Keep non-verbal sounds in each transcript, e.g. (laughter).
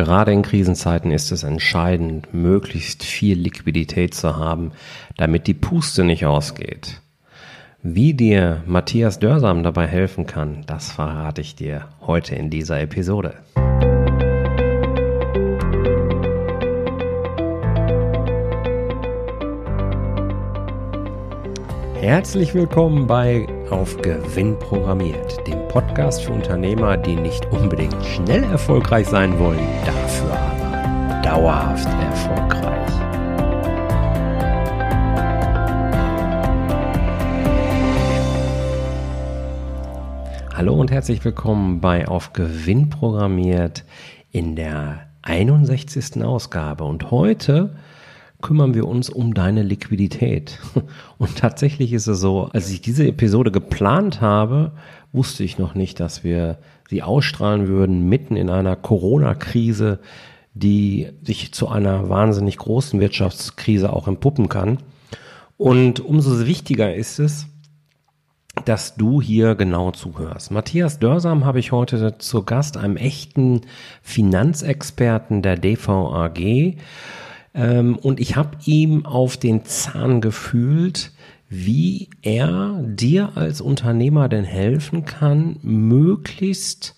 Gerade in Krisenzeiten ist es entscheidend, möglichst viel Liquidität zu haben, damit die Puste nicht ausgeht. Wie dir Matthias Dörsam dabei helfen kann, das verrate ich dir heute in dieser Episode. Herzlich willkommen bei Auf Gewinn programmiert, dem Podcast für Unternehmer, die nicht unbedingt schnell erfolgreich sein wollen, dafür aber dauerhaft erfolgreich. Hallo und herzlich willkommen bei Auf Gewinn programmiert in der 61. Ausgabe. Und heute kümmern wir uns um deine Liquidität. (laughs) Und tatsächlich ist es so, als ich diese Episode geplant habe, wusste ich noch nicht, dass wir sie ausstrahlen würden mitten in einer Corona-Krise, die sich zu einer wahnsinnig großen Wirtschaftskrise auch entpuppen kann. Und umso wichtiger ist es, dass du hier genau zuhörst. Matthias Dörsam habe ich heute zu Gast, einem echten Finanzexperten der DVAG. Ähm, und ich habe ihm auf den Zahn gefühlt, wie er dir als Unternehmer denn helfen kann, möglichst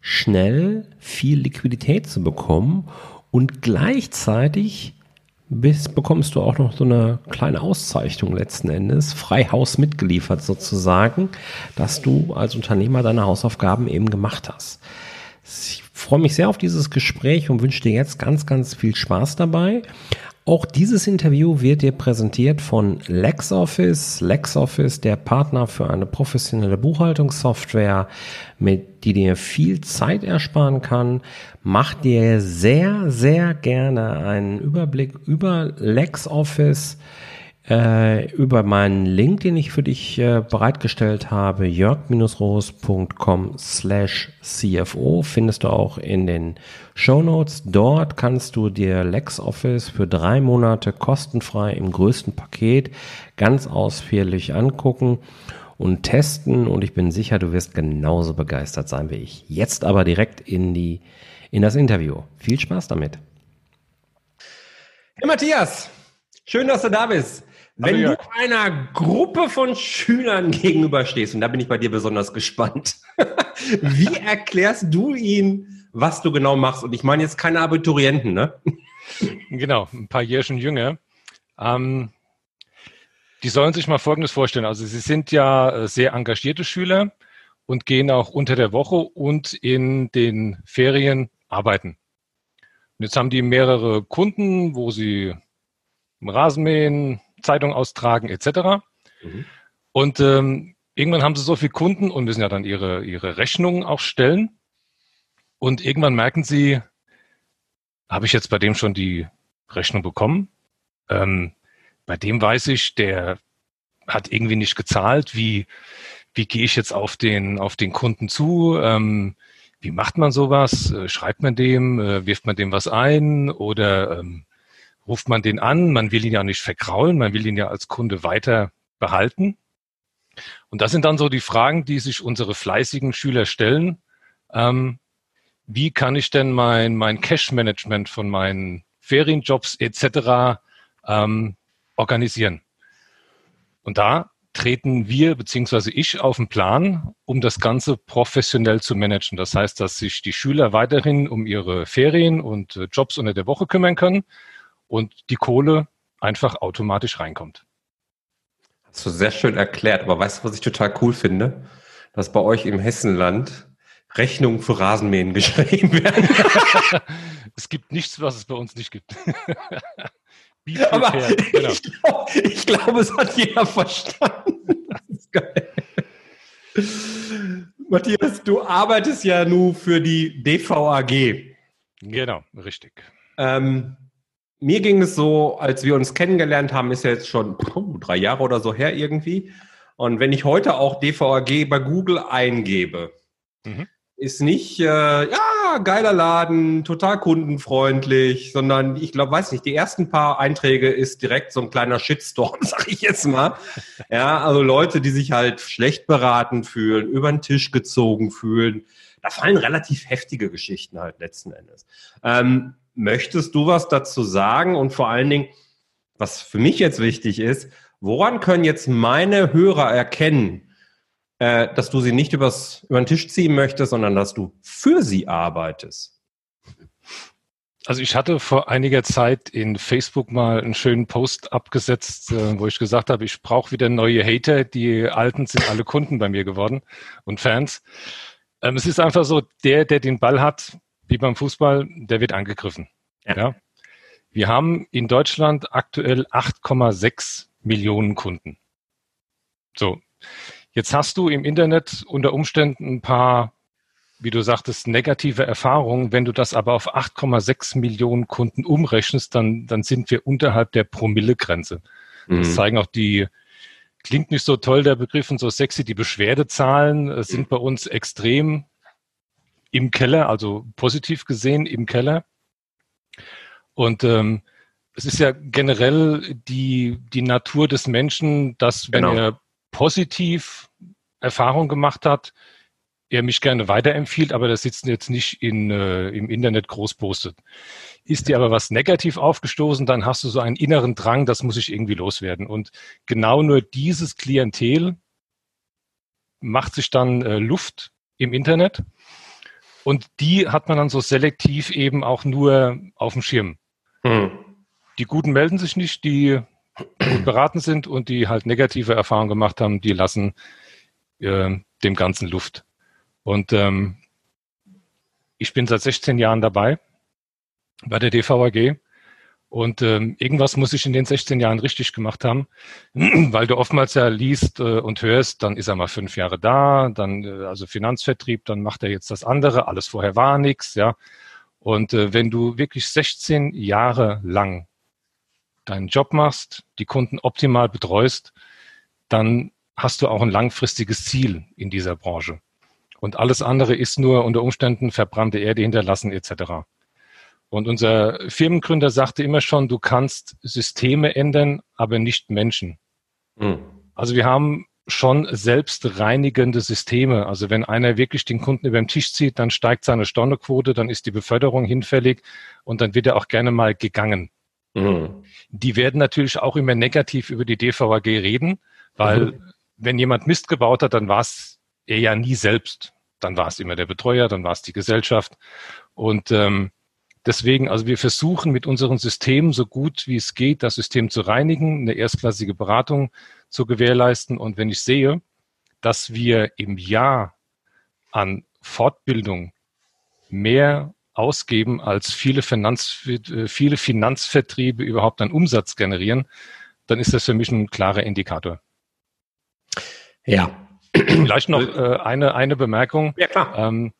schnell viel Liquidität zu bekommen und gleichzeitig bis bekommst du auch noch so eine kleine Auszeichnung letzten Endes, Freihaus mitgeliefert sozusagen, dass du als Unternehmer deine Hausaufgaben eben gemacht hast. Ich freue mich sehr auf dieses Gespräch und wünsche dir jetzt ganz, ganz viel Spaß dabei. Auch dieses Interview wird dir präsentiert von LexOffice. LexOffice, der Partner für eine professionelle Buchhaltungssoftware, mit die dir viel Zeit ersparen kann. Mach dir sehr, sehr gerne einen Überblick über LexOffice äh, über meinen Link, den ich für dich äh, bereitgestellt habe, jörg-roos.com slash CFO, findest du auch in den Show Notes. Dort kannst du dir LexOffice für drei Monate kostenfrei im größten Paket ganz ausführlich angucken und testen und ich bin sicher, du wirst genauso begeistert sein wie ich. Jetzt aber direkt in die, in das Interview. Viel Spaß damit. Hey Matthias, schön, dass du da bist. Wenn du einer Gruppe von Schülern gegenüberstehst, und da bin ich bei dir besonders gespannt, (laughs) wie erklärst du ihnen, was du genau machst? Und ich meine jetzt keine Abiturienten, ne? Genau, ein paar Jährchen jünger. Ähm, die sollen sich mal Folgendes vorstellen. Also sie sind ja äh, sehr engagierte Schüler und gehen auch unter der Woche und in den Ferien arbeiten. Und jetzt haben die mehrere Kunden, wo sie Rasenmähen, Zeitung austragen etc. Mhm. Und ähm, irgendwann haben sie so viele Kunden und müssen ja dann ihre, ihre Rechnungen auch stellen. Und irgendwann merken sie, habe ich jetzt bei dem schon die Rechnung bekommen? Ähm, bei dem weiß ich, der hat irgendwie nicht gezahlt. Wie, wie gehe ich jetzt auf den, auf den Kunden zu? Ähm, wie macht man sowas? Äh, schreibt man dem? Äh, wirft man dem was ein? Oder ähm, ruft man den an, man will ihn ja nicht vergraulen, man will ihn ja als Kunde weiter behalten. Und das sind dann so die Fragen, die sich unsere fleißigen Schüler stellen. Ähm, wie kann ich denn mein, mein Cash-Management von meinen Ferienjobs etc. Ähm, organisieren? Und da treten wir beziehungsweise ich auf den Plan, um das Ganze professionell zu managen. Das heißt, dass sich die Schüler weiterhin um ihre Ferien und äh, Jobs unter der Woche kümmern können und die Kohle einfach automatisch reinkommt. Hast du sehr schön erklärt, aber weißt du, was ich total cool finde? Dass bei euch im Hessenland Rechnungen für Rasenmähen (laughs) geschrieben werden. (laughs) es gibt nichts, was es bei uns nicht gibt. (laughs) aber genau. ich, glaube, ich glaube, es hat jeder verstanden. Das ist geil. Matthias, du arbeitest ja nur für die DVAG. Genau, richtig. Ähm, mir ging es so, als wir uns kennengelernt haben, ist ja jetzt schon puh, drei Jahre oder so her irgendwie. Und wenn ich heute auch DVAG bei Google eingebe, mhm. ist nicht, äh, ja, geiler Laden, total kundenfreundlich, sondern ich glaube, weiß nicht, die ersten paar Einträge ist direkt so ein kleiner Shitstorm, (laughs) sag ich jetzt mal. Ja, also Leute, die sich halt schlecht beraten fühlen, über den Tisch gezogen fühlen, da fallen relativ heftige Geschichten halt letzten Endes. Ähm, möchtest du was dazu sagen und vor allen Dingen, was für mich jetzt wichtig ist, woran können jetzt meine Hörer erkennen, äh, dass du sie nicht übers, über den Tisch ziehen möchtest, sondern dass du für sie arbeitest? Also ich hatte vor einiger Zeit in Facebook mal einen schönen Post abgesetzt, äh, wo ich gesagt habe, ich brauche wieder neue Hater. Die alten sind alle Kunden bei mir geworden und Fans. Ähm, es ist einfach so, der, der den Ball hat, wie beim Fußball, der wird angegriffen. Ja. ja? Wir haben in Deutschland aktuell 8,6 Millionen Kunden. So. Jetzt hast du im Internet unter Umständen ein paar wie du sagtest, negative Erfahrungen. Wenn du das aber auf 8,6 Millionen Kunden umrechnest, dann, dann sind wir unterhalb der Promillegrenze. Mhm. Das zeigen auch die, klingt nicht so toll, der Begriff und so sexy, die Beschwerdezahlen äh, sind mhm. bei uns extrem im Keller, also positiv gesehen im Keller. Und ähm, es ist ja generell die, die Natur des Menschen, dass wenn genau. er positiv Erfahrung gemacht hat, er mich gerne weiterempfiehlt, aber das sitzt jetzt nicht in, äh, im Internet groß postet. Ist dir aber was negativ aufgestoßen, dann hast du so einen inneren Drang, das muss ich irgendwie loswerden. Und genau nur dieses Klientel macht sich dann äh, Luft im Internet. Und die hat man dann so selektiv eben auch nur auf dem Schirm. Hm. Die Guten melden sich nicht, die gut beraten sind und die halt negative Erfahrungen gemacht haben, die lassen äh, dem Ganzen Luft. Und ähm, ich bin seit 16 Jahren dabei bei der DVAG. Und ähm, irgendwas muss ich in den 16 Jahren richtig gemacht haben, (clears throat) weil du oftmals ja liest äh, und hörst, dann ist er mal fünf Jahre da, dann äh, also Finanzvertrieb, dann macht er jetzt das andere, alles vorher war nichts, ja. Und äh, wenn du wirklich 16 Jahre lang deinen Job machst, die Kunden optimal betreust, dann hast du auch ein langfristiges Ziel in dieser Branche. Und alles andere ist nur unter Umständen verbrannte Erde hinterlassen etc. Und unser Firmengründer sagte immer schon, du kannst Systeme ändern, aber nicht Menschen. Mhm. Also wir haben schon selbstreinigende Systeme. Also wenn einer wirklich den Kunden über den Tisch zieht, dann steigt seine Stornoquote, dann ist die Beförderung hinfällig und dann wird er auch gerne mal gegangen. Mhm. Die werden natürlich auch immer negativ über die DVAG reden, weil mhm. wenn jemand Mist gebaut hat, dann war es er ja nie selbst dann war es immer der Betreuer, dann war es die Gesellschaft. Und ähm, deswegen, also wir versuchen mit unseren Systemen so gut wie es geht, das System zu reinigen, eine erstklassige Beratung zu gewährleisten. Und wenn ich sehe, dass wir im Jahr an Fortbildung mehr ausgeben, als viele, Finanz, viele Finanzvertriebe überhaupt an Umsatz generieren, dann ist das für mich ein klarer Indikator. Ja, Vielleicht noch äh, eine, eine Bemerkung. Ja, klar. Ähm,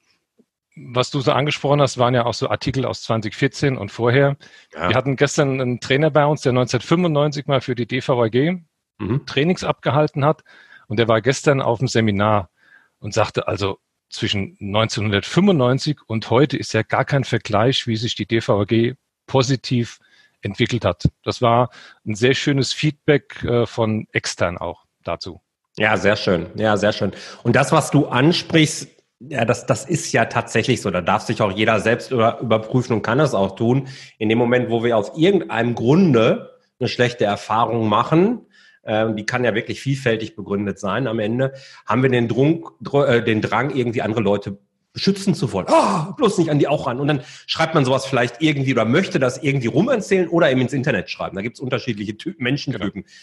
was du so angesprochen hast, waren ja auch so Artikel aus 2014 und vorher. Ja. Wir hatten gestern einen Trainer bei uns, der 1995 mal für die DVAG mhm. Trainings abgehalten hat. Und der war gestern auf dem Seminar und sagte also, zwischen 1995 und heute ist ja gar kein Vergleich, wie sich die DVAG positiv entwickelt hat. Das war ein sehr schönes Feedback äh, von extern auch dazu. Ja, sehr schön. Ja, sehr schön. Und das, was du ansprichst, ja, das, das ist ja tatsächlich so. Da darf sich auch jeder selbst über, überprüfen und kann das auch tun. In dem Moment, wo wir aus irgendeinem Grunde eine schlechte Erfahrung machen, äh, die kann ja wirklich vielfältig begründet sein am Ende, haben wir den, Drung, äh, den Drang, irgendwie andere Leute beschützen zu wollen. Oh, bloß nicht an die auch ran. Und dann schreibt man sowas vielleicht irgendwie oder möchte das irgendwie rumerzählen oder eben ins Internet schreiben. Da gibt es unterschiedliche Typen, Menschentypen. Genau.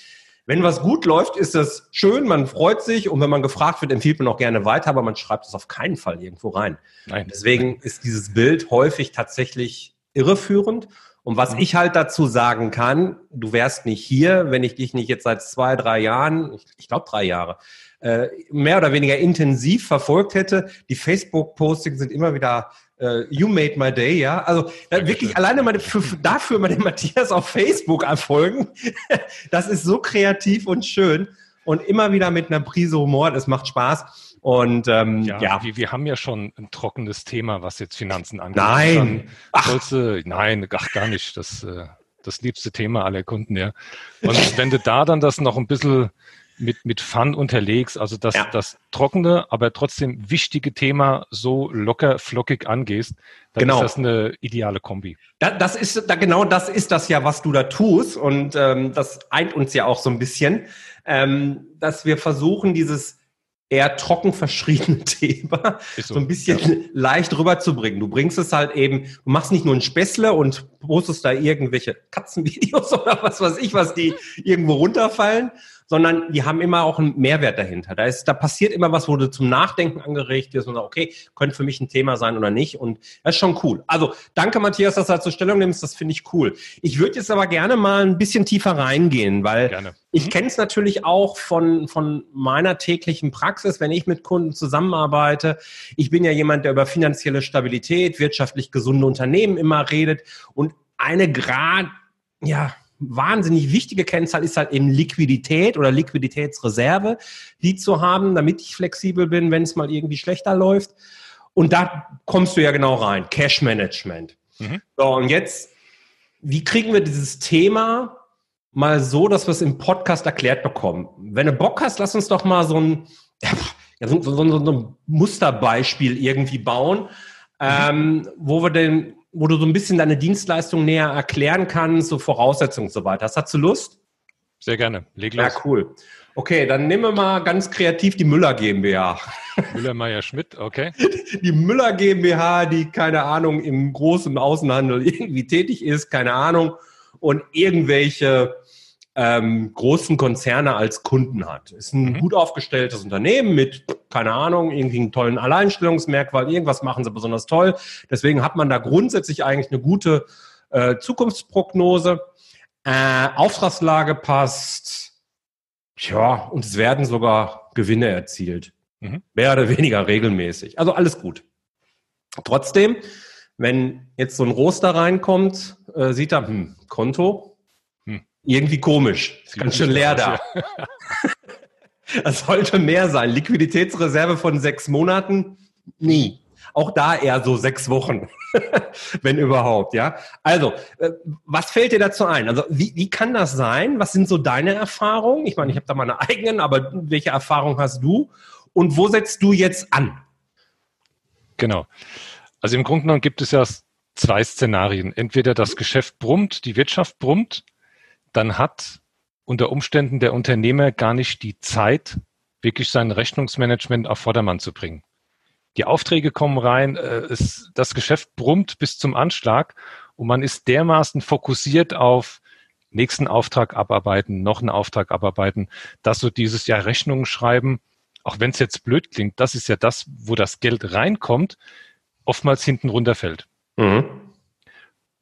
Wenn was gut läuft, ist das schön, man freut sich und wenn man gefragt wird, empfiehlt man auch gerne weiter, aber man schreibt es auf keinen Fall irgendwo rein. Nein. Deswegen ist dieses Bild häufig tatsächlich irreführend. Und was mhm. ich halt dazu sagen kann, du wärst nicht hier, wenn ich dich nicht jetzt seit zwei, drei Jahren, ich, ich glaube drei Jahre, äh, mehr oder weniger intensiv verfolgt hätte. Die Facebook-Postings sind immer wieder uh, You made my day, ja. Also äh, wirklich alleine mal für, dafür mal den Matthias auf Facebook erfolgen. (laughs) das ist so kreativ und schön und immer wieder mit einer Prise Humor. Das macht Spaß. Und ähm, ja, ja. Wir, wir haben ja schon ein trockenes Thema, was jetzt Finanzen angeht. Nein, ach. Du, nein, ach gar nicht. Das, äh, das liebste Thema aller Kunden, ja. Und wenn du da dann das noch ein bisschen mit, mit Fun unterlegst, also das, ja. das trockene, aber trotzdem wichtige Thema so locker, flockig angehst, dann genau. ist das eine ideale Kombi. Da, das ist, da, genau das ist das ja, was du da tust und ähm, das eint uns ja auch so ein bisschen, ähm, dass wir versuchen, dieses eher trocken verschriebene (laughs) Thema so, so, ein bisschen ja. leicht rüberzubringen. Du bringst es halt eben, du machst nicht nur ein Späßle und postest da irgendwelche Katzenvideos (laughs) oder was weiß ich, was die irgendwo runterfallen, sondern die haben immer auch einen Mehrwert dahinter. Da ist, da passiert immer was, wo du zum Nachdenken angeregt wirst und sagst, okay, könnte für mich ein Thema sein oder nicht. Und das ist schon cool. Also danke, Matthias, dass du da zur Stellung nimmst. Das finde ich cool. Ich würde jetzt aber gerne mal ein bisschen tiefer reingehen, weil gerne. ich mhm. kenne es natürlich auch von, von meiner täglichen Praxis, wenn ich mit Kunden zusammenarbeite. Ich bin ja jemand, der über finanzielle Stabilität, wirtschaftlich gesunde Unternehmen immer redet und eine Grad, ja, wahnsinnig wichtige Kennzahl ist halt eben Liquidität oder Liquiditätsreserve, die zu haben, damit ich flexibel bin, wenn es mal irgendwie schlechter läuft. Und da kommst du ja genau rein, Cash Management. Mhm. So, und jetzt, wie kriegen wir dieses Thema mal so, dass wir es im Podcast erklärt bekommen? Wenn du Bock hast, lass uns doch mal so ein, (laughs) ja, so, so, so, ein Musterbeispiel irgendwie bauen, mhm. ähm, wo wir denn wo du so ein bisschen deine Dienstleistung näher erklären kannst, so Voraussetzungen und so weiter. Hast du Lust? Sehr gerne. Leg los. Ja, cool. Okay, dann nehmen wir mal ganz kreativ die Müller GmbH. (laughs) Müller Meier Schmidt, okay. Die Müller GmbH, die keine Ahnung im großen Außenhandel (laughs) irgendwie tätig ist, keine Ahnung, und irgendwelche ähm, großen Konzerne als Kunden hat. Ist ein mhm. gut aufgestelltes Unternehmen mit, keine Ahnung, irgendwie einen tollen Alleinstellungsmerkmal, irgendwas machen sie besonders toll. Deswegen hat man da grundsätzlich eigentlich eine gute äh, Zukunftsprognose. Äh, Auftragslage passt. Tja, und es werden sogar Gewinne erzielt. Mhm. Mehr oder weniger regelmäßig. Also alles gut. Trotzdem, wenn jetzt so ein Roster reinkommt, äh, sieht er, hm, Konto, irgendwie komisch. Ist ganz schön leer da. Es sollte mehr sein. Liquiditätsreserve von sechs Monaten? Nie. Auch da eher so sechs Wochen, (laughs) wenn überhaupt, ja. Also, äh, was fällt dir dazu ein? Also, wie, wie kann das sein? Was sind so deine Erfahrungen? Ich meine, ich habe da meine eigenen, aber welche Erfahrung hast du? Und wo setzt du jetzt an? Genau. Also im Grunde genommen gibt es ja zwei Szenarien. Entweder das Geschäft brummt, die Wirtschaft brummt, dann hat unter Umständen der Unternehmer gar nicht die Zeit, wirklich sein Rechnungsmanagement auf Vordermann zu bringen. Die Aufträge kommen rein, äh, es, das Geschäft brummt bis zum Anschlag und man ist dermaßen fokussiert auf nächsten Auftrag abarbeiten, noch einen Auftrag abarbeiten, dass so dieses Jahr Rechnungen schreiben, auch wenn es jetzt blöd klingt, das ist ja das, wo das Geld reinkommt, oftmals hinten runterfällt. Mhm.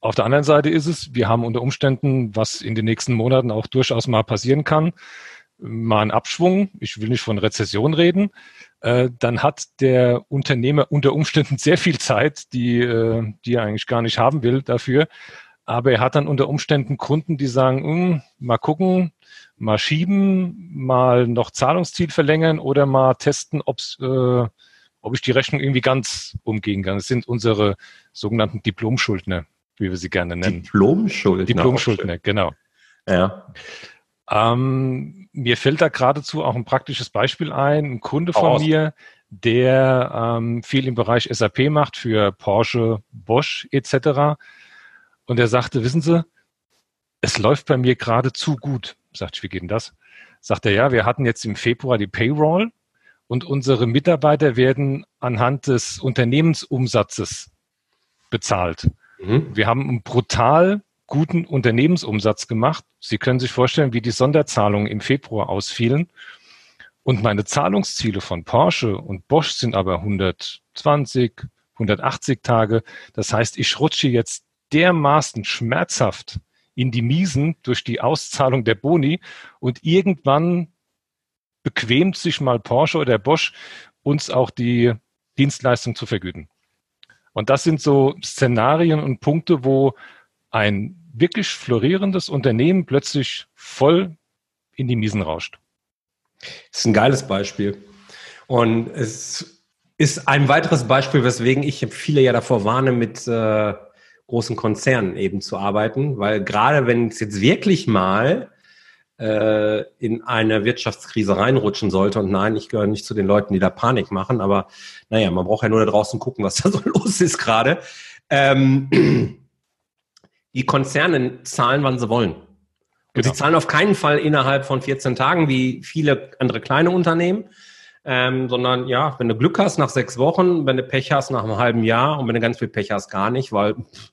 Auf der anderen Seite ist es, wir haben unter Umständen, was in den nächsten Monaten auch durchaus mal passieren kann, mal einen Abschwung, ich will nicht von Rezession reden, äh, dann hat der Unternehmer unter Umständen sehr viel Zeit, die, äh, die er eigentlich gar nicht haben will dafür. Aber er hat dann unter Umständen Kunden, die sagen, hm, mal gucken, mal schieben, mal noch Zahlungsziel verlängern oder mal testen, ob's, äh, ob ich die Rechnung irgendwie ganz umgehen kann. Das sind unsere sogenannten Diplomschuldner wie wir sie gerne nennen. Diplomschuldner. Diplomschuldner, genau. Ja. Ähm, mir fällt da geradezu auch ein praktisches Beispiel ein. Ein Kunde von Aus. mir, der ähm, viel im Bereich SAP macht für Porsche, Bosch etc. Und er sagte, wissen Sie, es läuft bei mir gerade zu gut. Sagt ich, wie geht denn das? Sagt er, ja, wir hatten jetzt im Februar die Payroll und unsere Mitarbeiter werden anhand des Unternehmensumsatzes bezahlt. Mhm. Wir haben einen brutal guten Unternehmensumsatz gemacht. Sie können sich vorstellen, wie die Sonderzahlungen im Februar ausfielen. Und meine Zahlungsziele von Porsche und Bosch sind aber 120, 180 Tage. Das heißt, ich rutsche jetzt dermaßen schmerzhaft in die Miesen durch die Auszahlung der Boni und irgendwann bequemt sich mal Porsche oder Bosch, uns auch die Dienstleistung zu vergüten. Und das sind so Szenarien und Punkte, wo ein wirklich florierendes Unternehmen plötzlich voll in die Miesen rauscht. Das ist ein geiles Beispiel. Und es ist ein weiteres Beispiel, weswegen ich viele ja davor warne, mit äh, großen Konzernen eben zu arbeiten, weil gerade wenn es jetzt wirklich mal äh, in eine Wirtschaftskrise reinrutschen sollte. Und nein, ich gehöre nicht zu den Leuten, die da Panik machen, aber naja, man braucht ja nur da draußen gucken, was (laughs) da so los ist gerade. Ähm, (clears throat) die Konzerne zahlen, wann sie wollen. Und genau. sie zahlen auf keinen Fall innerhalb von 14 Tagen, wie viele andere kleine Unternehmen, ähm, sondern ja, wenn du Glück hast, nach sechs Wochen, wenn du Pech hast, nach einem halben Jahr und wenn du ganz viel Pech hast, gar nicht, weil pff,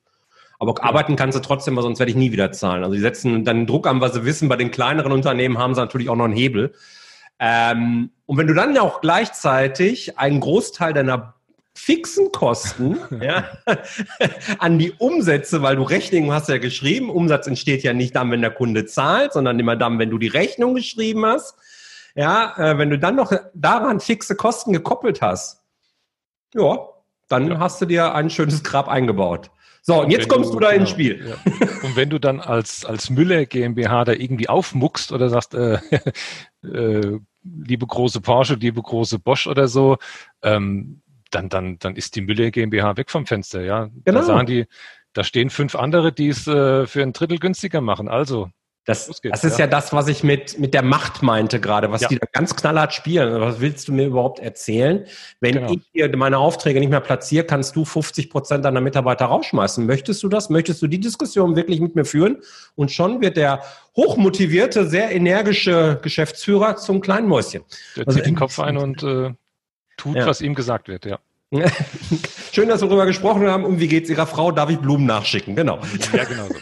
aber ja. arbeiten kannst du trotzdem, weil sonst werde ich nie wieder zahlen. Also die setzen dann Druck an, was sie wissen. Bei den kleineren Unternehmen haben sie natürlich auch noch einen Hebel. Ähm, und wenn du dann auch gleichzeitig einen Großteil deiner fixen Kosten (laughs) ja, (laughs) an die Umsätze, weil du Rechnungen hast ja geschrieben. Umsatz entsteht ja nicht dann, wenn der Kunde zahlt, sondern immer dann, wenn du die Rechnung geschrieben hast. Ja, äh, wenn du dann noch daran fixe Kosten gekoppelt hast, ja, dann ja. hast du dir ein schönes Grab eingebaut. So, und jetzt kommst du, du da genau, ins Spiel. Ja. Und wenn du dann (laughs) als, als Müller GmbH da irgendwie aufmuckst oder sagst, äh, (laughs) äh, liebe große Porsche, liebe große Bosch oder so, ähm, dann, dann, dann ist die Müller GmbH weg vom Fenster, ja. Genau. Da sagen die, da stehen fünf andere, die es äh, für ein Drittel günstiger machen. Also, das, das ist ja. ja. das, was ich mit, mit der Macht meinte gerade, was ja. die da ganz knallhart spielen. Was willst du mir überhaupt erzählen? Wenn genau. ich hier meine Aufträge nicht mehr platziere, kannst du 50 Prozent deiner Mitarbeiter rausschmeißen. Möchtest du das? Möchtest du die Diskussion wirklich mit mir führen? Und schon wird der hochmotivierte, sehr energische Geschäftsführer zum kleinen Mäuschen. Der also, zieht den Kopf ein und äh, tut, ja. was ihm gesagt wird, ja. (laughs) Schön, dass wir darüber gesprochen haben. Und wie geht's Ihrer Frau? Darf ich Blumen nachschicken? Genau. Ja, genau so.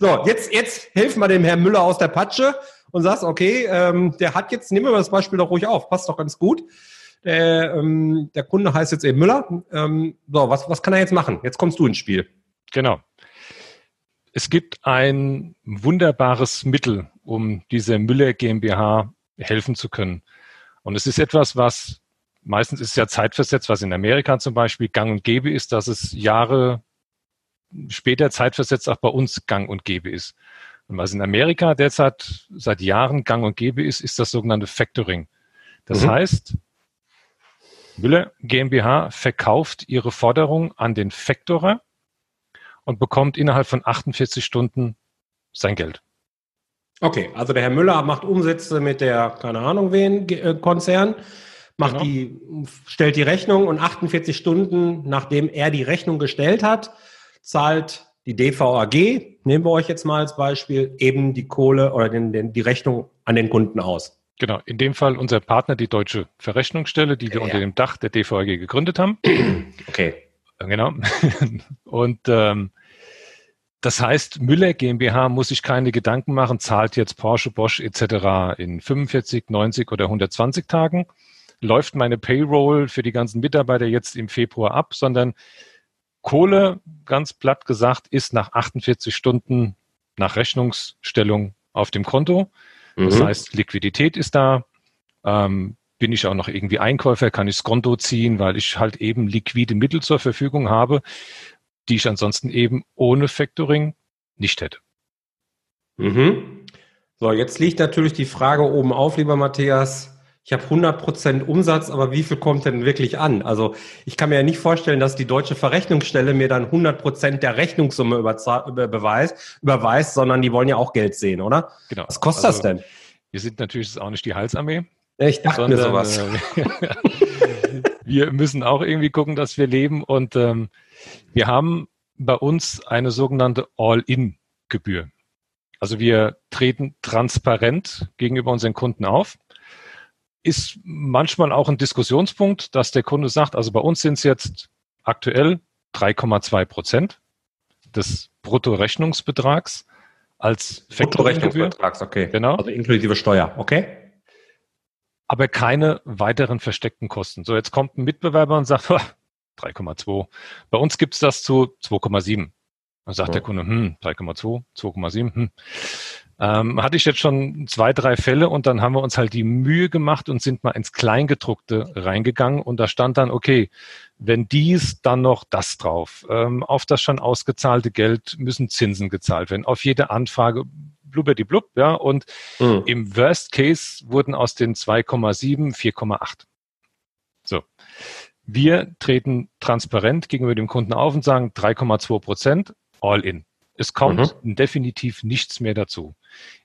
(laughs) so, jetzt, jetzt helfen wir dem Herrn Müller aus der Patsche und sagst, okay, ähm, der hat jetzt, nehmen wir das Beispiel doch ruhig auf, passt doch ganz gut. Der, ähm, der Kunde heißt jetzt eben Müller. Ähm, so, was, was kann er jetzt machen? Jetzt kommst du ins Spiel. Genau. Es gibt ein wunderbares Mittel, um dieser Müller GmbH helfen zu können. Und es ist etwas, was meistens ist es ja zeitversetzt, was in Amerika zum Beispiel gang und gäbe ist, dass es Jahre später zeitversetzt auch bei uns gang und gäbe ist. Und was in Amerika derzeit seit Jahren gang und gäbe ist, ist das sogenannte Factoring. Das mhm. heißt, Müller GmbH verkauft ihre Forderung an den Factorer und bekommt innerhalb von 48 Stunden sein Geld. Okay, also der Herr Müller macht Umsätze mit der, keine Ahnung wen, äh, Konzern macht genau. die, stellt die Rechnung und 48 Stunden, nachdem er die Rechnung gestellt hat, zahlt die DVAG, nehmen wir euch jetzt mal als Beispiel, eben die Kohle oder den, den, die Rechnung an den Kunden aus. Genau, in dem Fall unser Partner, die Deutsche Verrechnungsstelle, die wir ja. unter dem Dach der DVAG gegründet haben. (clears throat) Okay. Genau. (laughs) Und ähm, das heißt, Müller GmbH muss sich keine Gedanken machen, zahlt jetzt Porsche, Bosch etc. in 45, 90 oder 120 Tagen, läuft meine Payroll für die ganzen Mitarbeiter jetzt im Februar ab, sondern Kohle, ganz platt gesagt, ist nach 48 Stunden nach Rechnungsstellung auf dem Konto. Mhm. Das heißt, Liquidität ist da. Ähm, bin ich auch noch irgendwie Einkäufer, kann ich das Konto ziehen, weil ich halt eben liquide Mittel zur Verfügung habe, die ich ansonsten eben ohne Factoring nicht hätte. Mhm. So, jetzt liegt natürlich die Frage oben auf, lieber Matthias ich habe 100% Umsatz, aber wie viel kommt denn wirklich an? Also ich kann mir ja nicht vorstellen, dass die deutsche Verrechnungsstelle mir dann 100% der Rechnungssumme überweist, überweist, sondern die wollen ja auch Geld sehen, oder? Genau. Was kostet also, das denn? Wir sind natürlich auch nicht die Heilsarmee. Ich dachte sondern, mir sowas. Äh, (laughs) wir müssen auch irgendwie gucken, dass wir leben und ähm, wir haben bei uns eine sogenannte All-In-Gebühr. Also wir treten transparent gegenüber unseren Kunden auf ist manchmal auch ein Diskussionspunkt, dass der Kunde sagt, also bei uns sind es jetzt aktuell 3,2 Prozent des Bruttorechnungsbetrags als Bruttorechnungsbetrags, okay. Genau. Also inklusive Steuer, okay. Aber keine weiteren versteckten Kosten. So, jetzt kommt ein Mitbewerber und sagt, (laughs) 3,2. Bei uns gibt's das zu 2,7. Dann sagt ja. der Kunde, hm, 3,2, 2,7, hm. Ähm, hatte ich jetzt schon zwei, drei Fälle und dann haben wir uns halt die Mühe gemacht und sind mal ins Kleingedruckte reingegangen und da stand dann, okay, wenn dies, dann noch das drauf. Ähm, auf das schon ausgezahlte Geld müssen Zinsen gezahlt werden. Auf jede Anfrage blub, ja. Und mhm. im Worst Case wurden aus den 2,7 4,8. So. Wir treten transparent gegenüber dem Kunden auf und sagen 3,2 Prozent all in. Es kommt mhm. definitiv nichts mehr dazu.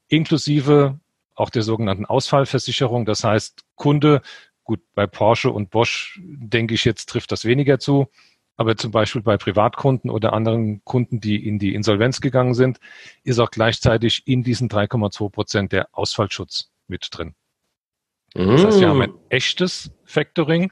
inklusive auch der sogenannten Ausfallversicherung. Das heißt, Kunde, gut, bei Porsche und Bosch denke ich jetzt trifft das weniger zu, aber zum Beispiel bei Privatkunden oder anderen Kunden, die in die Insolvenz gegangen sind, ist auch gleichzeitig in diesen 3,2 Prozent der Ausfallschutz mit drin. Das heißt, wir haben ein mm. echtes Factoring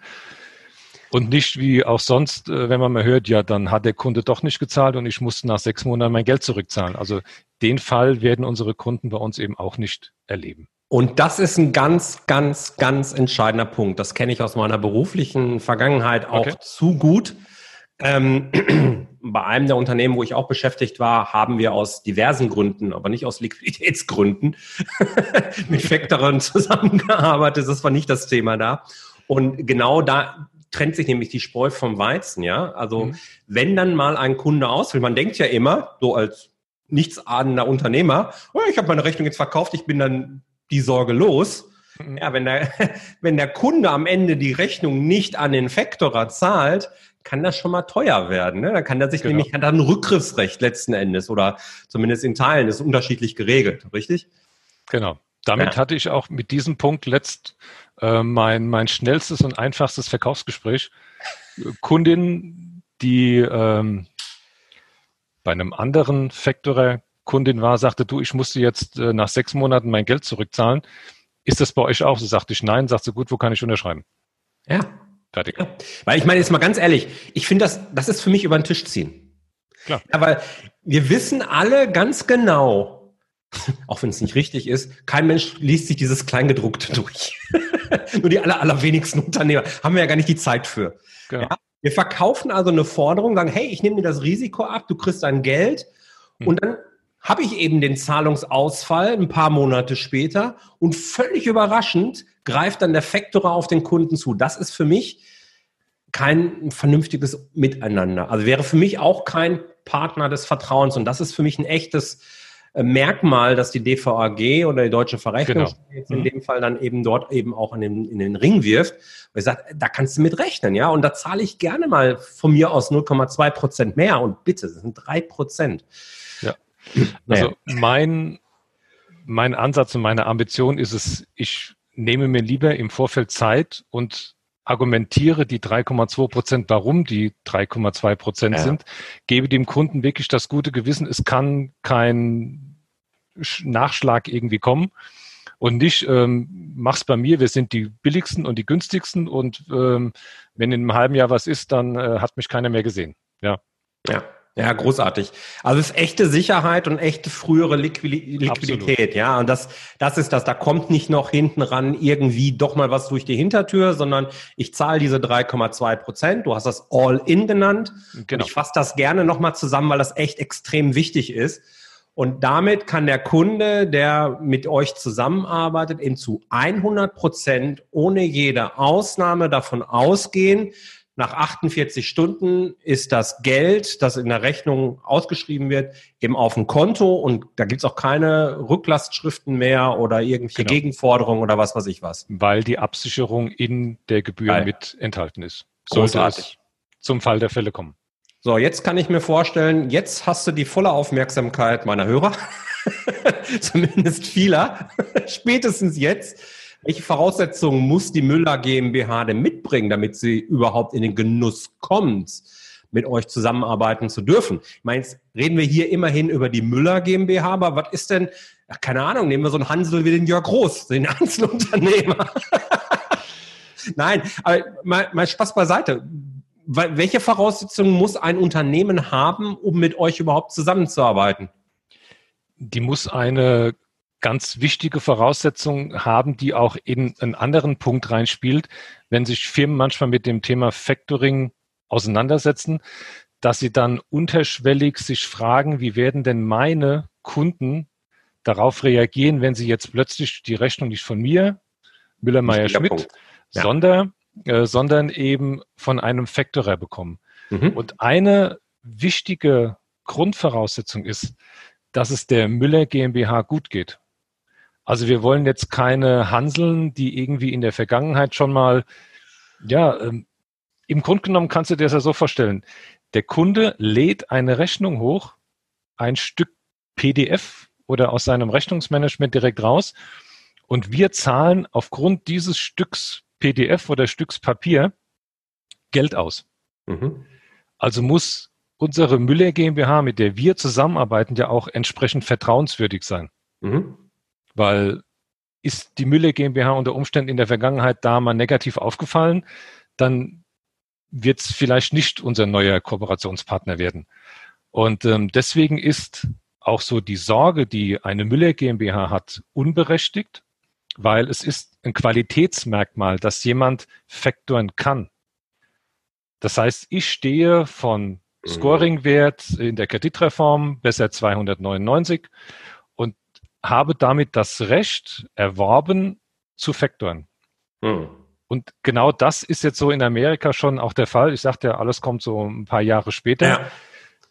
und nicht wie auch sonst, äh, wenn man mal hört, ja, dann hat der Kunde doch nicht gezahlt und ich musste nach sechs Monaten mein Geld zurückzahlen. Also den Fall werden unsere Kunden bei uns eben auch nicht erleben. Und das ist ein ganz, ganz, ganz entscheidender Punkt. Das kenne ich aus meiner beruflichen Vergangenheit auch okay. zu gut. Ähm, (clears throat) bei einem der Unternehmen, wo ich auch beschäftigt war, haben wir aus diversen Gründen, aber nicht aus Liquiditätsgründen, (laughs) mit Factoren (laughs) zusammengearbeitet. Das war nicht das Thema da. Und genau da trennt sich nämlich die Spreu vom Weizen, ja. Also mhm. wenn dann mal ein Kunde ausfällt, man denkt ja immer, so als nichtsahnender Unternehmer, oh, ich habe meine Rechnung jetzt verkauft, ich bin dann die Sorge los. Mhm. Ja, wenn der, (laughs) wenn der Kunde am Ende die Rechnung nicht an den Faktorer zahlt, kann das schon mal teuer werden. Ne? Dann kann er sich genau. nämlich, hat er ein Rückgriffsrecht letzten Endes oder zumindest in Teilen ist unterschiedlich geregelt, richtig? Genau. Damit ja. hatte ich auch mit diesem Punkt letzt äh, mein, mein schnellstes und einfachstes Verkaufsgespräch. Kundin, die ähm, bei einem anderen Factorer Kundin war, sagte, du, ich musste jetzt äh, nach sechs Monaten mein Geld zurückzahlen. Ist das bei euch auch? So sagte ich, nein. Sagt sie, gut, wo kann ich unterschreiben? Ja. Fertig. Ja. Weil ich meine, jetzt mal ganz ehrlich, ich finde das, das ist für mich über den Tisch ziehen. Klar. Ja, weil wir wissen alle ganz genau, (laughs) auch wenn es nicht richtig ist, kein Mensch liest sich dieses Kleingedruckte durch. (laughs) Nur die aller, allerwenigsten Unternehmer haben wir ja gar nicht die Zeit für. Genau. Ja? Wir verkaufen also eine Forderung, sagen, hey, ich nehme dir das Risiko ab, du kriegst dein Geld hm. und dann habe ich eben den Zahlungsausfall ein paar Monate später und völlig überraschend greift dann der Faktorer auf den Kunden zu. Das ist für mich kein vernünftiges Miteinander. Also wäre für mich auch kein Partner des Vertrauens und das ist für mich ein echtes Merkmal, dass die DVAG oder die Deutsche Verrechnung genau. jetzt in mhm. dem Fall dann eben dort eben auch in den, in den Ring wirft, weil ich sage, da kannst du mit rechnen, ja, und da zahle ich gerne mal von mir aus 0,2 Prozent mehr und bitte, das sind drei Prozent. Also mein, mein Ansatz und meine Ambition ist es, ich nehme mir lieber im Vorfeld Zeit und argumentiere die 3,2 Prozent, warum die 3,2 Prozent ja. sind, gebe dem Kunden wirklich das gute Gewissen, es kann kein Nachschlag irgendwie kommen und nicht, ähm, mach's bei mir, wir sind die billigsten und die günstigsten und ähm, wenn in einem halben Jahr was ist, dann äh, hat mich keiner mehr gesehen. Ja. Ja. Ja, großartig. Also es ist echte Sicherheit und echte frühere Liquidität, Absolut. ja. Und das, das ist das. Da kommt nicht noch hinten ran irgendwie doch mal was durch die Hintertür, sondern ich zahle diese 3,2 Prozent. Du hast das All-In genannt. Genau. ich fasse das gerne nochmal zusammen, weil das echt extrem wichtig ist. Und damit kann der Kunde, der mit euch zusammenarbeitet, eben zu 100 Prozent ohne jede Ausnahme davon ausgehen, nach 48 Stunden ist das Geld, das in der Rechnung ausgeschrieben wird, eben auf dem Konto und da gibt's auch keine Rücklastschriften mehr oder irgendwelche genau. Gegenforderungen oder was weiß ich was. Weil die Absicherung in der Gebühr Geil. mit enthalten ist. Sollte es zum Fall der Fälle kommen. So, jetzt kann ich mir vorstellen, jetzt hast du die volle Aufmerksamkeit meiner Hörer, (laughs) zumindest vieler, (laughs) spätestens jetzt welche Voraussetzungen muss die Müller GmbH denn mitbringen, damit sie überhaupt in den Genuss kommt, mit euch zusammenarbeiten zu dürfen? Ich meine, jetzt reden wir hier immerhin über die Müller GmbH, aber was ist denn, ach, keine Ahnung, nehmen wir so einen Hansel wie den Jörg Groß, den Einzelunternehmer. (laughs) Nein, aber mal, mal Spaß beiseite. Welche Voraussetzungen muss ein Unternehmen haben, um mit euch überhaupt zusammenzuarbeiten? Die muss eine ganz wichtige Voraussetzung haben, die auch in einen anderen Punkt reinspielt, wenn sich Firmen manchmal mit dem Thema Factoring auseinandersetzen, dass sie dann unterschwellig sich fragen, wie werden denn meine Kunden darauf reagieren, wenn sie jetzt plötzlich die Rechnung nicht von mir, Müller-Meyer-Schmidt, ja. sondern, äh, sondern eben von einem Factorer bekommen. Mhm. Und eine wichtige Grundvoraussetzung ist, dass es der Müller GmbH gut geht. Also wir wollen jetzt keine Hanseln, die irgendwie in der Vergangenheit schon mal, ja, ähm, im Grunde genommen kannst du dir das ja so vorstellen. Der Kunde lädt eine Rechnung hoch, ein Stück PDF oder aus seinem Rechnungsmanagement direkt raus. Und wir zahlen aufgrund dieses Stücks PDF oder Stücks Papier Geld aus. Mhm. Also muss unsere Müller GmbH, mit der wir zusammenarbeiten, ja auch entsprechend vertrauenswürdig sein. Mhm. Weil ist die Müller GmbH unter Umständen in der Vergangenheit da mal negativ aufgefallen, dann wird es vielleicht nicht unser neuer Kooperationspartner werden. Und ähm, deswegen ist auch so die Sorge, die eine Müller GmbH hat, unberechtigt, weil es ist ein Qualitätsmerkmal, dass jemand faktoren kann. Das heißt, ich stehe von mhm. Scoring-Wert in der Kreditreform besser 299 und habe damit das Recht erworben zu faktoren. Mhm. Und genau das ist jetzt so in Amerika schon auch der Fall. Ich sagte ja, alles kommt so ein paar Jahre später. Ja.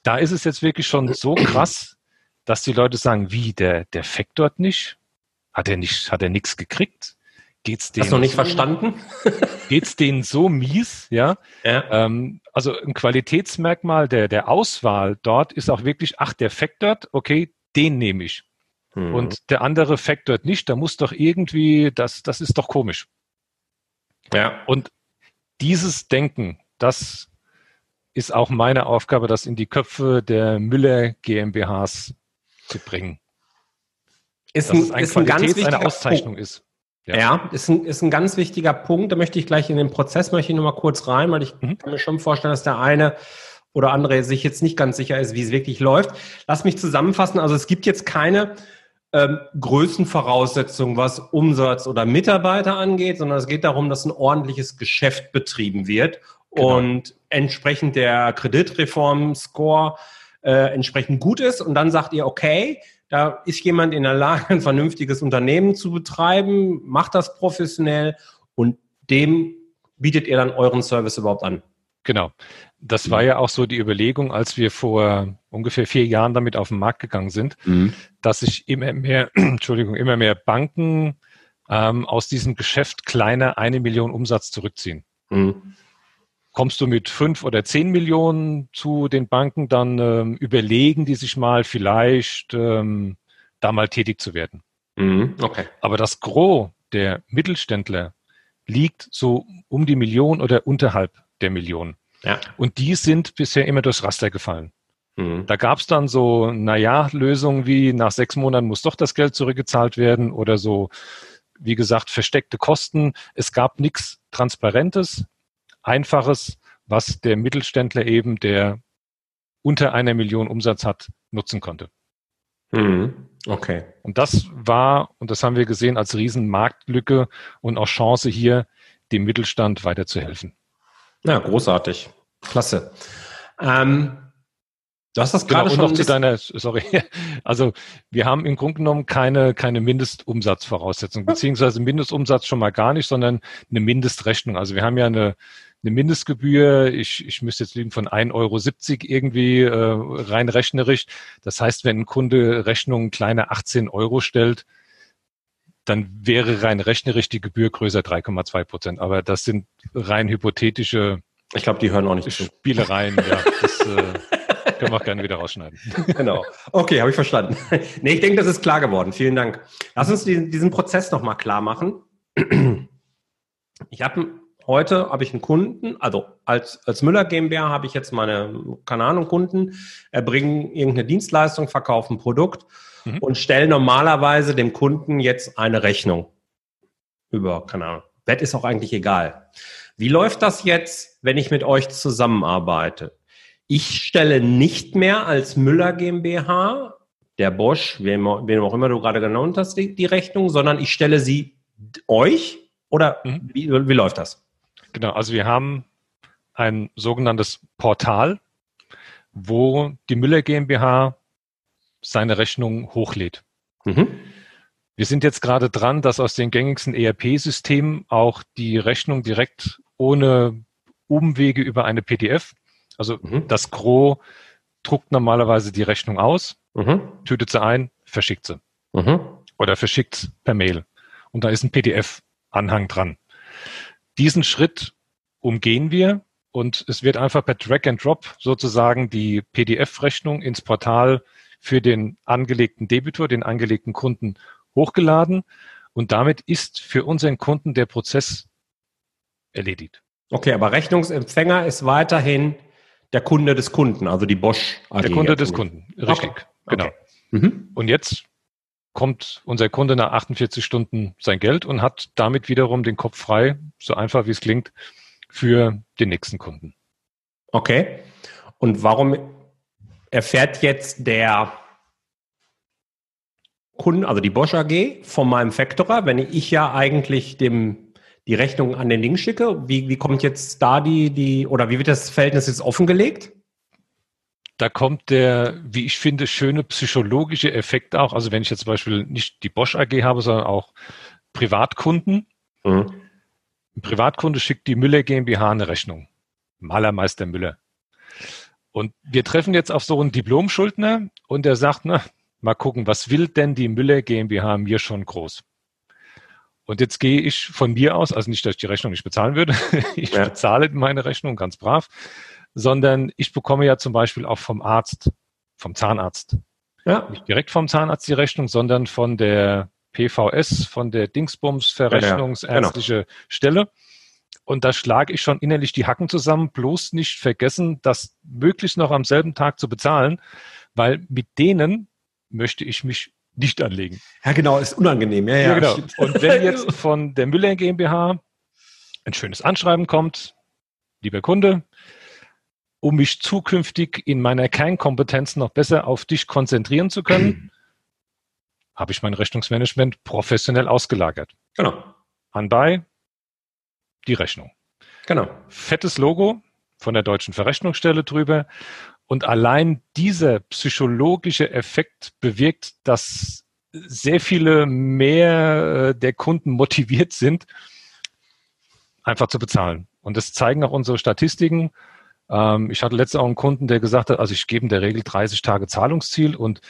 Da ist es jetzt wirklich schon so krass, dass die Leute sagen, wie, der, der faktort nicht? Hat er nicht, hat er nichts gekriegt? Geht's denen Hast du noch nicht so, verstanden? (laughs) geht's denen so mies? Ja. ja. Ähm, also ein Qualitätsmerkmal der, der Auswahl dort ist auch wirklich, ach, der faktort, okay, den nehme ich. Mhm. Und der andere faktort nicht, da muss doch irgendwie, das, das ist doch komisch. Ja. Und dieses Denken, das ist auch meine Aufgabe, das in die Köpfe der Müller GmbHs zu bringen. Ist ein, ein, ist ein ganz eine Auszeichnung Punkt. ist. Ja, ja ist, ein, ist ein ganz wichtiger Punkt. Da möchte ich gleich in den Prozess möchte ich noch mal kurz rein, weil ich mhm. kann mir schon vorstellen, dass der eine oder andere sich jetzt nicht ganz sicher ist, wie es wirklich läuft. Lass mich zusammenfassen. Also es gibt jetzt keine ähm, Größenvoraussetzungen, was Umsatz oder Mitarbeiter angeht, sondern es geht darum, dass ein ordentliches Geschäft betrieben wird genau. und entsprechend der Kreditreform-Score äh, entsprechend gut ist. Und dann sagt ihr, okay, da ist jemand in der Lage, ein vernünftiges Unternehmen zu betreiben, macht das professionell und dem bietet ihr dann euren Service überhaupt an. Genau. Das war ja auch so die Überlegung, als wir vor ungefähr vier Jahren damit auf den Markt gegangen sind, mhm. dass sich immer mehr, (clears throat) Entschuldigung, immer mehr Banken ähm, aus diesem Geschäft kleiner eine Million Umsatz zurückziehen. Mhm. Kommst du mit fünf oder zehn Millionen zu den Banken, dann ähm, überlegen die sich mal vielleicht ähm, da mal tätig zu werden. Mhm. Okay. Aber das Gros der Mittelständler liegt so um die Million oder unterhalb der Million. Ja. Und die sind bisher immer durchs Raster gefallen. Mhm. Da gab es dann so, naja, Lösungen wie nach sechs Monaten muss doch das Geld zurückgezahlt werden oder so, wie gesagt, versteckte Kosten. Es gab nichts Transparentes, Einfaches, was der Mittelständler eben, der unter einer Million Umsatz hat, nutzen konnte. Mhm. Okay. Und das war, und das haben wir gesehen, als Riesenmarktlücke und auch Chance hier, dem Mittelstand weiterzuhelfen. Ja, großartig. Klasse. Ähm, du hast das genau, gerade genau, schon. Noch zu deiner, sorry. (laughs) Also wir haben im Grunde genommen keine, keine Mindestumsatzvoraussetzung, beziehungsweise Mindestumsatz schon mal gar nicht, sondern eine Mindestrechnung. Also wir haben ja eine, eine Mindestgebühr, ich, ich müsste jetzt liegen von 1,70 Euro irgendwie äh, rein rechnerisch. Das heißt, wenn ein Kunde Rechnungen kleiner 18 Euro stellt, dann wäre rein rechnerisch die Gebühr größer 3,2 Prozent. Aber das sind rein hypothetische ich glaube, die hören auch nicht Spielereien, ja. Das äh, (laughs) können wir auch gerne wieder rausschneiden. Genau. Okay, habe ich verstanden. (laughs) nee, ich denke, das ist klar geworden. Vielen Dank. Lass uns diesen, diesen Prozess nochmal klar machen. Ich habe heute habe ich einen Kunden, also als, als Müller GmbH habe ich jetzt meine, keine Ahnung, Kunden, erbringen irgendeine Dienstleistung, verkaufen ein Produkt mhm. und stellen normalerweise dem Kunden jetzt eine Rechnung über, keine Ahnung, Bett ist auch eigentlich egal. Wie läuft das jetzt, wenn ich mit euch zusammenarbeite? Ich stelle nicht mehr als Müller GmbH, der Bosch, wem, wem auch immer du gerade genannt hast, die, die Rechnung, sondern ich stelle sie euch oder mhm. wie, wie läuft das? Genau, also wir haben ein sogenanntes Portal, wo die Müller GmbH seine Rechnung hochlädt. Mhm. Wir sind jetzt gerade dran, dass aus den gängigsten ERP-Systemen auch die Rechnung direkt ohne Umwege über eine PDF, also mhm. das Gros druckt normalerweise die Rechnung aus, mhm. tütet sie ein, verschickt sie. Mhm. Oder verschickt per Mail. Und da ist ein PDF-Anhang dran. Diesen Schritt umgehen wir und es wird einfach per Drag and Drop sozusagen die PDF-Rechnung ins Portal für den angelegten Debitor, den angelegten Kunden hochgeladen und damit ist für unseren Kunden der Prozess erledigt. Okay, aber Rechnungsempfänger ist weiterhin der Kunde des Kunden, also die Bosch AG. Der Kunde des Kunden, richtig, okay. genau. Okay. Mhm. Und jetzt kommt unser Kunde nach 48 Stunden sein Geld und hat damit wiederum den Kopf frei, so einfach wie es klingt, für den nächsten Kunden. Okay. Und warum erfährt jetzt der Kunde, also die Bosch AG, von meinem Factorer, wenn ich ja eigentlich dem die Rechnung an den Ding schicke? Wie, wie kommt jetzt da die, die, oder wie wird das Verhältnis jetzt offengelegt? Da kommt der, wie ich finde, schöne psychologische Effekt auch. Also wenn ich jetzt zum Beispiel nicht die Bosch AG habe, sondern auch Privatkunden. Mhm. Ein Privatkunde schickt die Müller GmbH eine Rechnung. Malermeister Müller. Und wir treffen jetzt auf so einen Diplomschuldner und der sagt, na, mal gucken, was will denn die Müller GmbH mir schon groß? Und jetzt gehe ich von mir aus, also nicht, dass ich die Rechnung nicht bezahlen würde, (laughs) ich ja. bezahle meine Rechnung ganz brav, sondern ich bekomme ja zum Beispiel auch vom Arzt, vom Zahnarzt. Ja. Nicht direkt vom Zahnarzt die Rechnung, sondern von der PVS, von der Dingsbums Verrechnungsärztliche ja, genau. Stelle. Und da schlage ich schon innerlich die Hacken zusammen, bloß nicht vergessen, das möglichst noch am selben Tag zu bezahlen, weil mit denen möchte ich mich nicht anlegen. Ja, genau, ist unangenehm. Ja, ja, ja genau. Und wenn (laughs) jetzt von der Müller GmbH ein schönes Anschreiben kommt, lieber Kunde, um mich zukünftig in meiner Kernkompetenz noch besser auf dich konzentrieren zu können, (clears throat) habe ich mein Rechnungsmanagement professionell ausgelagert. Genau. Anbei die Rechnung. Genau. Fettes Logo von der deutschen Verrechnungsstelle drüber und allein dieser psychologische Effekt bewirkt, dass sehr viele mehr äh, der Kunden motiviert sind, einfach zu bezahlen. Und das zeigen auch unsere Statistiken. Ähm, ich hatte letztens auch einen Kunden, der gesagt hat, also ich gebe in der Regel 30 Tage Zahlungsziel und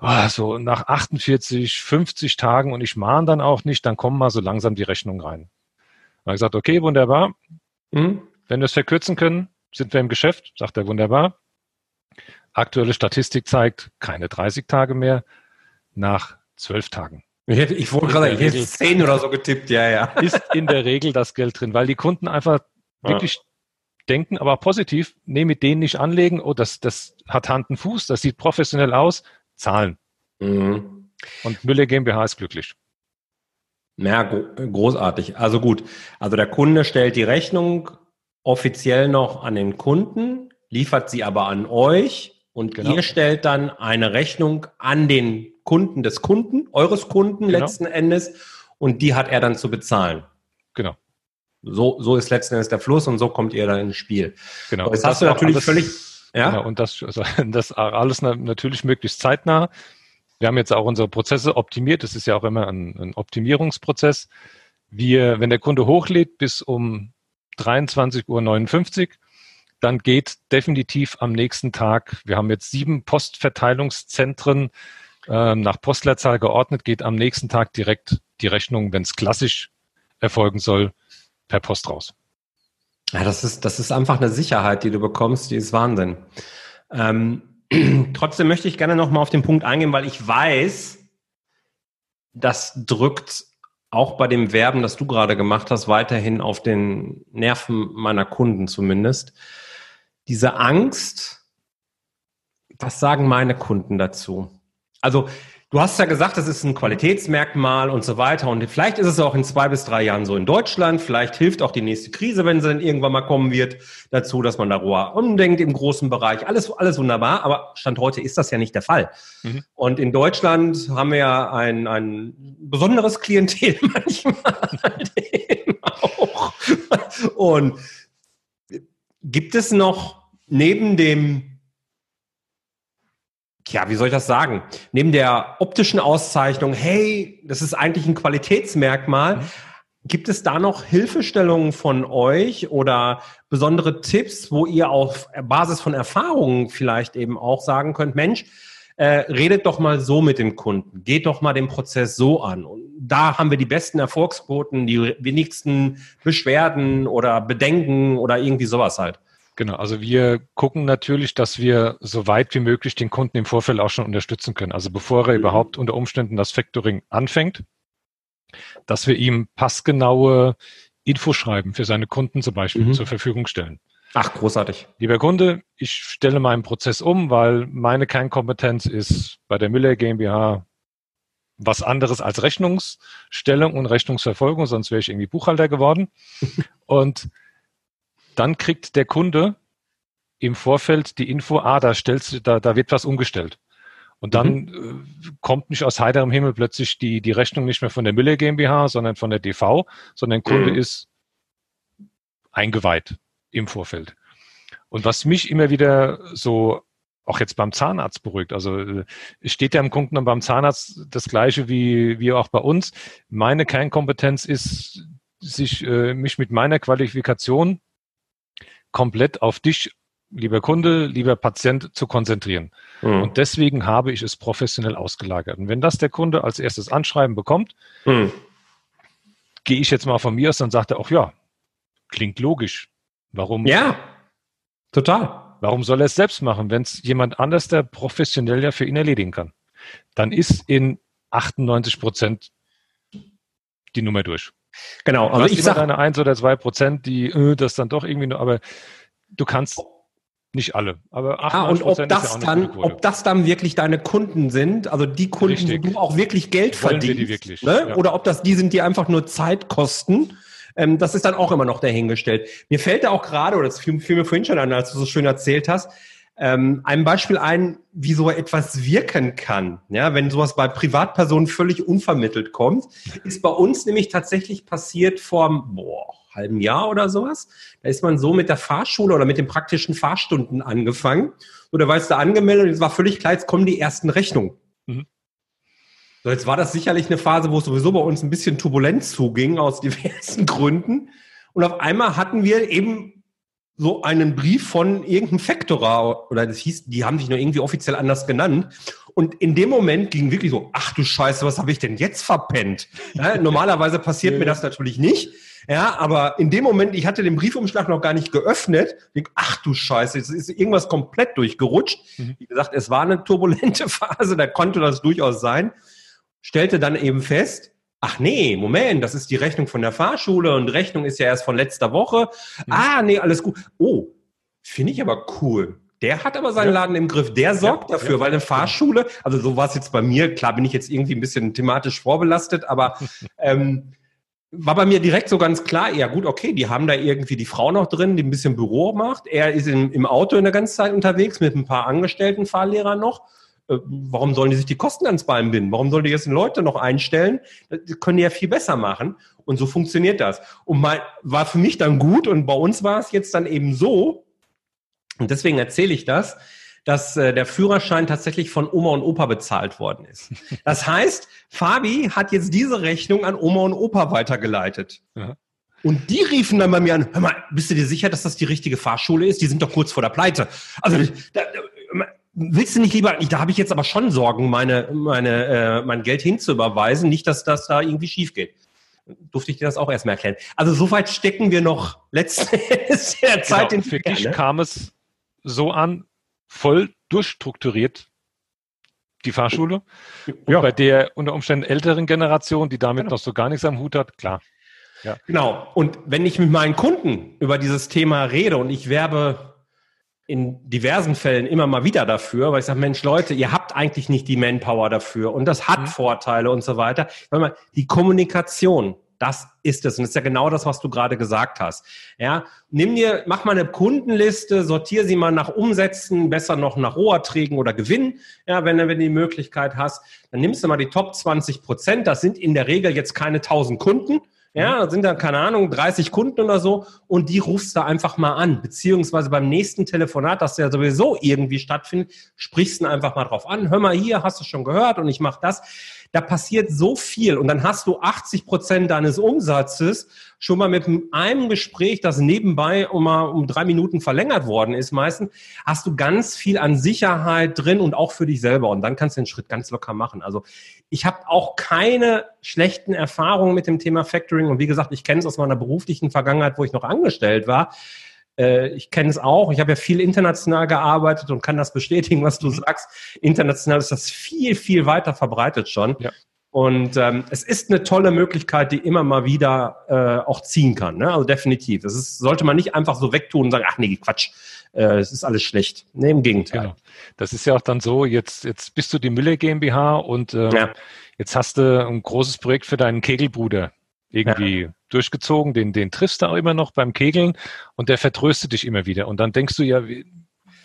oh, so nach 48, 50 Tagen und ich mahne dann auch nicht, dann kommen mal so langsam die Rechnungen rein. Ich gesagt, okay, wunderbar. Mhm. Wenn wir es verkürzen können, sind wir im Geschäft, sagt er wunderbar. Aktuelle Statistik zeigt keine 30 Tage mehr nach zwölf Tagen. Ich, hätte, ich wollte gerade, ich hätte zehn oder so getippt, ja, ja. (laughs) Ist in der Regel das Geld drin, weil die Kunden einfach ja. wirklich denken, aber positiv, nee, mit denen nicht anlegen, oh, das, das hat Hand und Fuß, das sieht professionell aus, zahlen. Mhm. Und Müller GmbH ist glücklich. Ja, großartig. Also gut. Also der Kunde stellt die Rechnung offiziell noch an den Kunden, liefert sie aber an euch und genau. ihr stellt dann eine Rechnung an den Kunden des Kunden, eures Kunden genau. letzten Endes, und die hat er dann zu bezahlen. Genau. So, so ist letzten Endes der Fluss und so kommt ihr dann ins Spiel. Genau. Aber jetzt hast du natürlich alles, völlig. Ja? Genau, und das, also, (laughs) das alles natürlich möglichst zeitnah. Wir haben jetzt auch unsere Prozesse optimiert. Das ist ja auch immer ein, ein Optimierungsprozess. Wir, wenn der Kunde hochlädt bis um 23.59 Uhr, dann geht definitiv am nächsten Tag, wir haben jetzt sieben Postverteilungszentren äh, nach Postleitzahl geordnet, geht am nächsten Tag direkt die Rechnung, wenn es klassisch erfolgen soll, per Post raus. Ja, das ist, das ist einfach eine Sicherheit, die du bekommst, die ist Wahnsinn. Ähm, (clears throat) trotzdem möchte ich gerne nochmal auf den Punkt eingehen, weil ich weiß, das drückt auch bei dem Werben, das du gerade gemacht hast, weiterhin auf den Nerven meiner Kunden zumindest diese Angst, was sagen meine Kunden dazu? Also du hast ja gesagt, das ist ein Qualitätsmerkmal und so weiter. Und vielleicht ist es auch in zwei bis drei Jahren so in Deutschland. Vielleicht hilft auch die nächste Krise, wenn sie dann irgendwann mal kommen wird, dazu, dass man darüber umdenkt im großen Bereich. Alles, alles wunderbar. Aber Stand heute ist das ja nicht der Fall. Mhm. Und in Deutschland haben wir ja ein, ein besonderes Klientel (laughs) manchmal auch. Und Gibt es noch neben dem, ja, wie soll ich das sagen, neben der optischen Auszeichnung, hey, das ist eigentlich ein Qualitätsmerkmal, mhm. Gibt es da noch Hilfestellungen von euch oder besondere Tipps, wo ihr auf Basis von Erfahrungen vielleicht eben auch sagen könnt, Mensch, äh, redet doch mal so mit dem Kunden, geht doch mal den Prozess so an. Und da haben wir die besten Erfolgsquoten, die wenigsten Beschwerden oder Bedenken oder irgendwie sowas halt. Genau, also wir gucken natürlich, dass wir so weit wie möglich den Kunden im Vorfeld auch schon unterstützen können. Also bevor er mhm. überhaupt unter Umständen das Factoring anfängt, dass wir ihm passgenaue Infoschreiben für seine Kunden zum Beispiel mhm. zur Verfügung stellen. Ach, großartig. Lieber Kunde, ich stelle meinen Prozess um, weil meine Kernkompetenz ist bei der Müller GmbH was anderes als Rechnungsstellung und Rechnungsverfolgung, sonst wäre ich irgendwie Buchhalter geworden. (laughs) und dann kriegt der Kunde im Vorfeld die Info, ah, da stellst da, da wird was umgestellt. Und dann mhm. äh, kommt nicht aus heiterem Himmel plötzlich die, die Rechnung nicht mehr von der Müller GmbH, sondern von der DV, sondern der Kunde mhm. ist eingeweiht im Vorfeld. Und was mich immer wieder so auch jetzt beim Zahnarzt beruhigt. Also äh, steht ja im Kunden und beim Zahnarzt das gleiche wie, wie auch bei uns. Meine Kernkompetenz ist, sich äh, mich mit meiner Qualifikation komplett auf dich, lieber Kunde, lieber Patient, zu konzentrieren. Mhm. Und deswegen habe ich es professionell ausgelagert. Und wenn das der Kunde als erstes Anschreiben bekommt, mhm. gehe ich jetzt mal von mir aus, dann sagt er auch, ja, klingt logisch. Warum? Ja, total. Warum soll er es selbst machen, wenn es jemand anders, der professionell ja für ihn erledigen kann? Dann ist in 98 Prozent die Nummer durch. Genau, also ich sage eine 1 oder 2 Prozent, die äh, das dann doch irgendwie nur, aber du kannst nicht alle, aber 98 ah, und ob das ja dann, ob das dann wirklich deine Kunden sind, also die Kunden, Richtig. wo du auch wirklich Geld Wollen verdienst, die wirklich, ne? ja. oder ob das die sind, die einfach nur Zeit kosten. Ähm, das ist dann auch immer noch dahingestellt. Mir fällt da auch gerade, oder das fiel, fiel mir vorhin schon an, als du so schön erzählt hast, ähm, ein Beispiel ein, wie so etwas wirken kann. Ja, wenn sowas bei Privatpersonen völlig unvermittelt kommt, ist bei uns nämlich tatsächlich passiert vor boah, halben Jahr oder sowas. Da ist man so mit der Fahrschule oder mit den praktischen Fahrstunden angefangen. So, da war jetzt da angemeldet und es war völlig klar, jetzt kommen die ersten Rechnungen. Mhm. So, jetzt war das sicherlich eine Phase, wo es sowieso bei uns ein bisschen turbulent zuging, aus diversen (laughs) Gründen. Und auf einmal hatten wir eben so einen Brief von irgendeinem Faktorer oder das hieß, die haben sich nur irgendwie offiziell anders genannt. Und in dem Moment ging wirklich so, ach du Scheiße, was habe ich denn jetzt verpennt? Ja, (laughs) normalerweise passiert mir das natürlich nicht. Ja, aber in dem Moment, ich hatte den Briefumschlag noch gar nicht geöffnet, denk, ach du Scheiße, jetzt ist irgendwas komplett durchgerutscht. Mhm. Wie gesagt, es war eine turbulente (laughs) Phase, da konnte das durchaus sein. Stellte dann eben fest, Ach nee, Moment, das ist die Rechnung von der Fahrschule und Rechnung ist ja erst von letzter Woche. Mhm. Ah, nee, alles gut. Oh, finde ich aber cool. Der hat aber seinen ja. Laden im Griff. Der sorgt ja, dafür, ja, weil eine Fahrschule, also so war es jetzt bei mir, klar bin ich jetzt irgendwie ein bisschen thematisch vorbelastet, aber (laughs) ähm, war bei mir direkt so ganz klar, ja gut, okay, die haben da irgendwie die Frau noch drin, die ein bisschen Büro macht. Er ist im, im Auto in der ganzen Zeit unterwegs mit ein paar angestellten Fahrlehrern noch. Äh, warum sollen die sich die Kosten ans Bein binden? Warum sollen die jetzt Leute noch einstellen? Das können die ja viel besser machen. Und so funktioniert das. Und mal, war für mich dann gut und bei uns war es jetzt dann eben so, und deswegen erzähle ich das, dass äh, der Führerschein tatsächlich von Oma und Opa bezahlt worden ist. (laughs) Das heißt, Fabi hat jetzt diese Rechnung an Oma und Opa weitergeleitet. Ja. Und die riefen dann bei mir an, hör mal, bist du dir sicher, dass das die richtige Fahrschule ist? Die sind doch kurz vor der Pleite. Also da, willst du nicht lieber, da habe ich jetzt aber schon Sorgen, meine, meine, äh, mein Geld hinzuüberweisen, nicht, dass das da irgendwie schief geht. Durfte ich dir das auch erstmal erklären. Also soweit stecken wir noch letzten (laughs) der genau, Zeit in Für dich ne? kam es so an, voll durchstrukturiert die Fahrschule. Ja. bei der unter Umständen älteren Generation, die damit genau. noch so gar nichts am Hut hat, klar. Ja. Genau. Und wenn ich mit meinen Kunden über dieses Thema rede und ich werbe in diversen Fällen immer mal wieder dafür, weil ich sage, Mensch, Leute, ihr habt eigentlich nicht die Manpower dafür und das hat mhm. Vorteile und so weiter. Weil mal, die Kommunikation, das ist es. Und das ist ja genau das, was du gerade gesagt hast. Ja, nimm dir, mach mal eine Kundenliste, sortiere sie mal nach Umsätzen, besser noch nach Roherträgen oder Gewinn. Ja, wenn, wenn du die Möglichkeit hast, dann nimmst du mal die Top 20 Prozent. Das sind in der Regel jetzt keine 1000 Kunden, ja, mhm. sind dann, keine Ahnung, 30 Kunden oder so und die rufst du einfach mal an. Beziehungsweise beim nächsten Telefonat, das ja sowieso irgendwie stattfindet, sprichst du einfach mal drauf an. Hör mal hier, hast du schon gehört und ich mache das. Da passiert so viel und dann hast du 80 Prozent deines Umsatzes schon mal mit einem Gespräch, das nebenbei um um drei Minuten verlängert worden ist meistens, hast du ganz viel an Sicherheit drin und auch für dich selber und dann kannst du den Schritt ganz locker machen. Also ich habe auch keine schlechten Erfahrungen mit dem Thema Factoring und wie gesagt, ich kenne es aus meiner beruflichen Vergangenheit, wo ich noch angestellt war Äh, ich kenne es auch. Ich habe ja viel international gearbeitet und kann das bestätigen, was du mhm. sagst. International ist das viel, viel weiter verbreitet schon. Ja. Und ähm, es ist eine tolle Möglichkeit, die immer mal wieder äh, auch ziehen kann. Ne? Also definitiv. Das ist, sollte man nicht einfach so wegtun und sagen, ach nee, Quatsch, äh, es ist alles schlecht. Nee, im Gegenteil. Genau. Das ist ja auch dann so, jetzt, jetzt bist du die Müller GmbH und ähm, ja. jetzt hast du ein großes Projekt für deinen Kegelbruder irgendwie ja. durchgezogen, den, den triffst du auch immer noch beim Kegeln und der vertröstet dich immer wieder. Und dann denkst du ja, wie,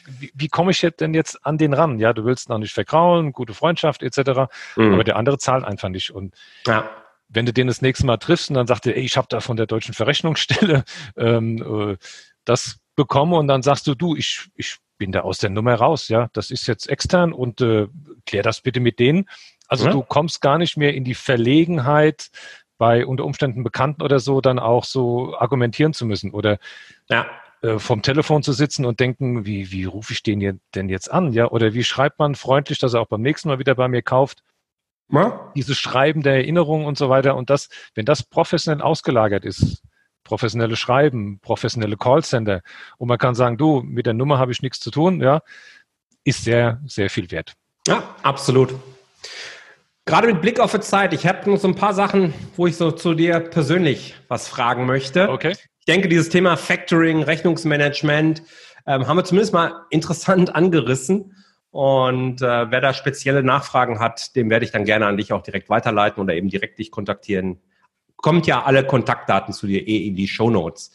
wie, wie komme ich denn jetzt an den ran? Ja, du willst noch nicht verkraulen, gute Freundschaft etc., mhm. aber der andere zahlt einfach nicht. Und ja. wenn du den das nächste Mal triffst und dann sagt er, ey, ich habe da von der deutschen Verrechnungsstelle (laughs) ähm, äh, das bekommen und dann sagst du, du, ich, ich bin da aus der Nummer raus, ja, das ist jetzt extern und äh, klär das bitte mit denen. Also ja. du kommst gar nicht mehr in die Verlegenheit, bei unter Umständen Bekannten oder so dann auch so argumentieren zu müssen oder ja. äh, vom Telefon zu sitzen und denken, wie, wie rufe ich den denn jetzt an, ja, oder wie schreibt man freundlich, dass er auch beim nächsten Mal wieder bei mir kauft. Ja. Dieses Schreiben der Erinnerungen und so weiter und das, wenn das professionell ausgelagert ist, professionelle Schreiben, professionelle Callcenter und man kann sagen, du, mit der Nummer habe ich nichts zu tun, ja, ist sehr, sehr viel wert. Ja, absolut. Gerade mit Blick auf die Zeit, ich habe noch so ein paar Sachen, wo ich so zu dir persönlich was fragen möchte. Okay. Ich denke, dieses Thema Factoring, Rechnungsmanagement ähm, haben wir zumindest mal interessant angerissen. Und äh, wer da spezielle Nachfragen hat, dem werde ich dann gerne an dich auch direkt weiterleiten oder eben direkt dich kontaktieren. Kommt ja alle Kontaktdaten zu dir eh in die Show Notes.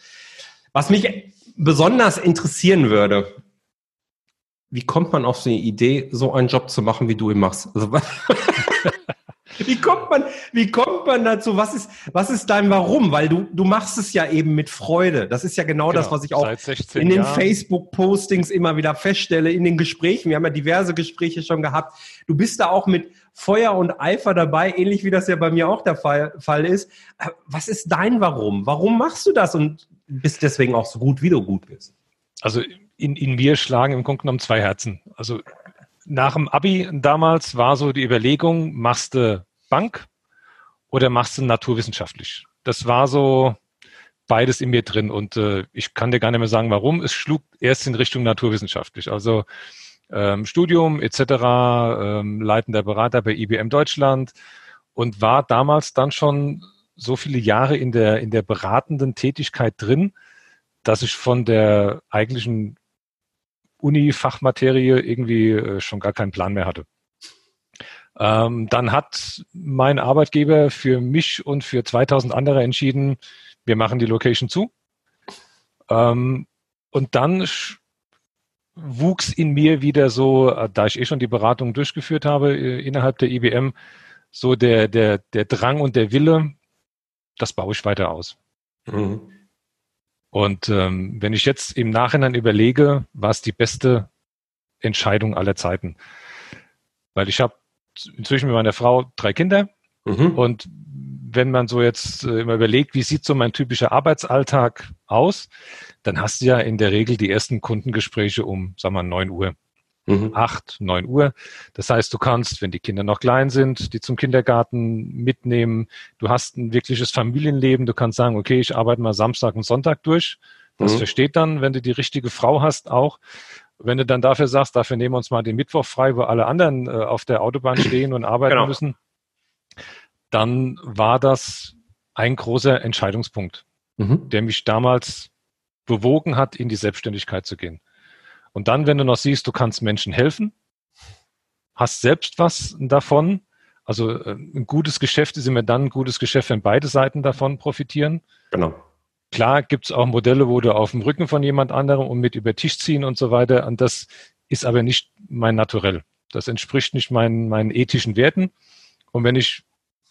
Was mich besonders interessieren würde, wie kommt man auf so eine Idee, so einen Job zu machen, wie du ihn machst? Also, (laughs) wie kommt man, wie kommt man dazu? Was ist, was ist dein Warum? Weil du, du machst es ja eben mit Freude. Das ist ja genau, genau das, was ich auch in den Facebook-Postings immer wieder feststelle, in den Gesprächen. Wir haben ja diverse Gespräche schon gehabt. Du bist da auch mit Feuer und Eifer dabei, ähnlich wie das ja bei mir auch der Fall, Fall ist. Was ist dein Warum? Warum machst du das und bist deswegen auch so gut, wie du gut bist? Also in, in mir schlagen im Grunde genommen zwei Herzen. Also nach dem Abi damals war so die Überlegung, machst du Bank oder machst du naturwissenschaftlich? Das war so beides in mir drin und äh, ich kann dir gar nicht mehr sagen, warum. Es schlug erst in Richtung naturwissenschaftlich. Also ähm, Studium etc., ähm, leitender Berater bei IBM Deutschland und war damals dann schon so viele Jahre in der, in der beratenden Tätigkeit drin, dass ich von der eigentlichen Uni-Fachmaterie irgendwie äh, schon gar keinen Plan mehr hatte. Ähm, dann hat mein Arbeitgeber für mich und für 2000 andere entschieden, wir machen die Location zu. Ähm, und dann wuchs in mir wieder so, äh, da ich eh schon die Beratung durchgeführt habe äh, innerhalb der IBM, so der, der, der Drang und der Wille, das baue ich weiter aus. Mhm. Und ähm, wenn ich jetzt im Nachhinein überlege, war es die beste Entscheidung aller Zeiten. Weil ich habe inzwischen mit meiner Frau drei Kinder mhm. und wenn man so jetzt äh, immer überlegt, wie sieht so mein typischer Arbeitsalltag aus, dann hast du ja in der Regel die ersten Kundengespräche um, sagen wir, neun Uhr mhm. 8, 9 Uhr. Das heißt, du kannst, wenn die Kinder noch klein sind, die zum Kindergarten mitnehmen. Du hast ein wirkliches Familienleben. Du kannst sagen, okay, ich arbeite mal Samstag und Sonntag durch. Das mhm. versteht dann, wenn du die richtige Frau hast, auch. Wenn du dann dafür sagst, dafür nehmen wir uns mal den Mittwoch frei, wo alle anderen äh, auf der Autobahn stehen und arbeiten genau. müssen, dann war das ein großer Entscheidungspunkt, mhm. der mich damals bewogen hat, in die Selbstständigkeit zu gehen. Und dann, wenn du noch siehst, du kannst Menschen helfen, hast selbst was davon. Also äh, ein gutes Geschäft ist immer dann ein gutes Geschäft, wenn beide Seiten davon profitieren. Genau. Klar gibt es auch Modelle, wo du auf dem Rücken von jemand anderem und mit über Tisch ziehen und so weiter. Und das ist aber nicht mein Naturell. Das entspricht nicht meinen, meinen ethischen Werten. Und wenn ich,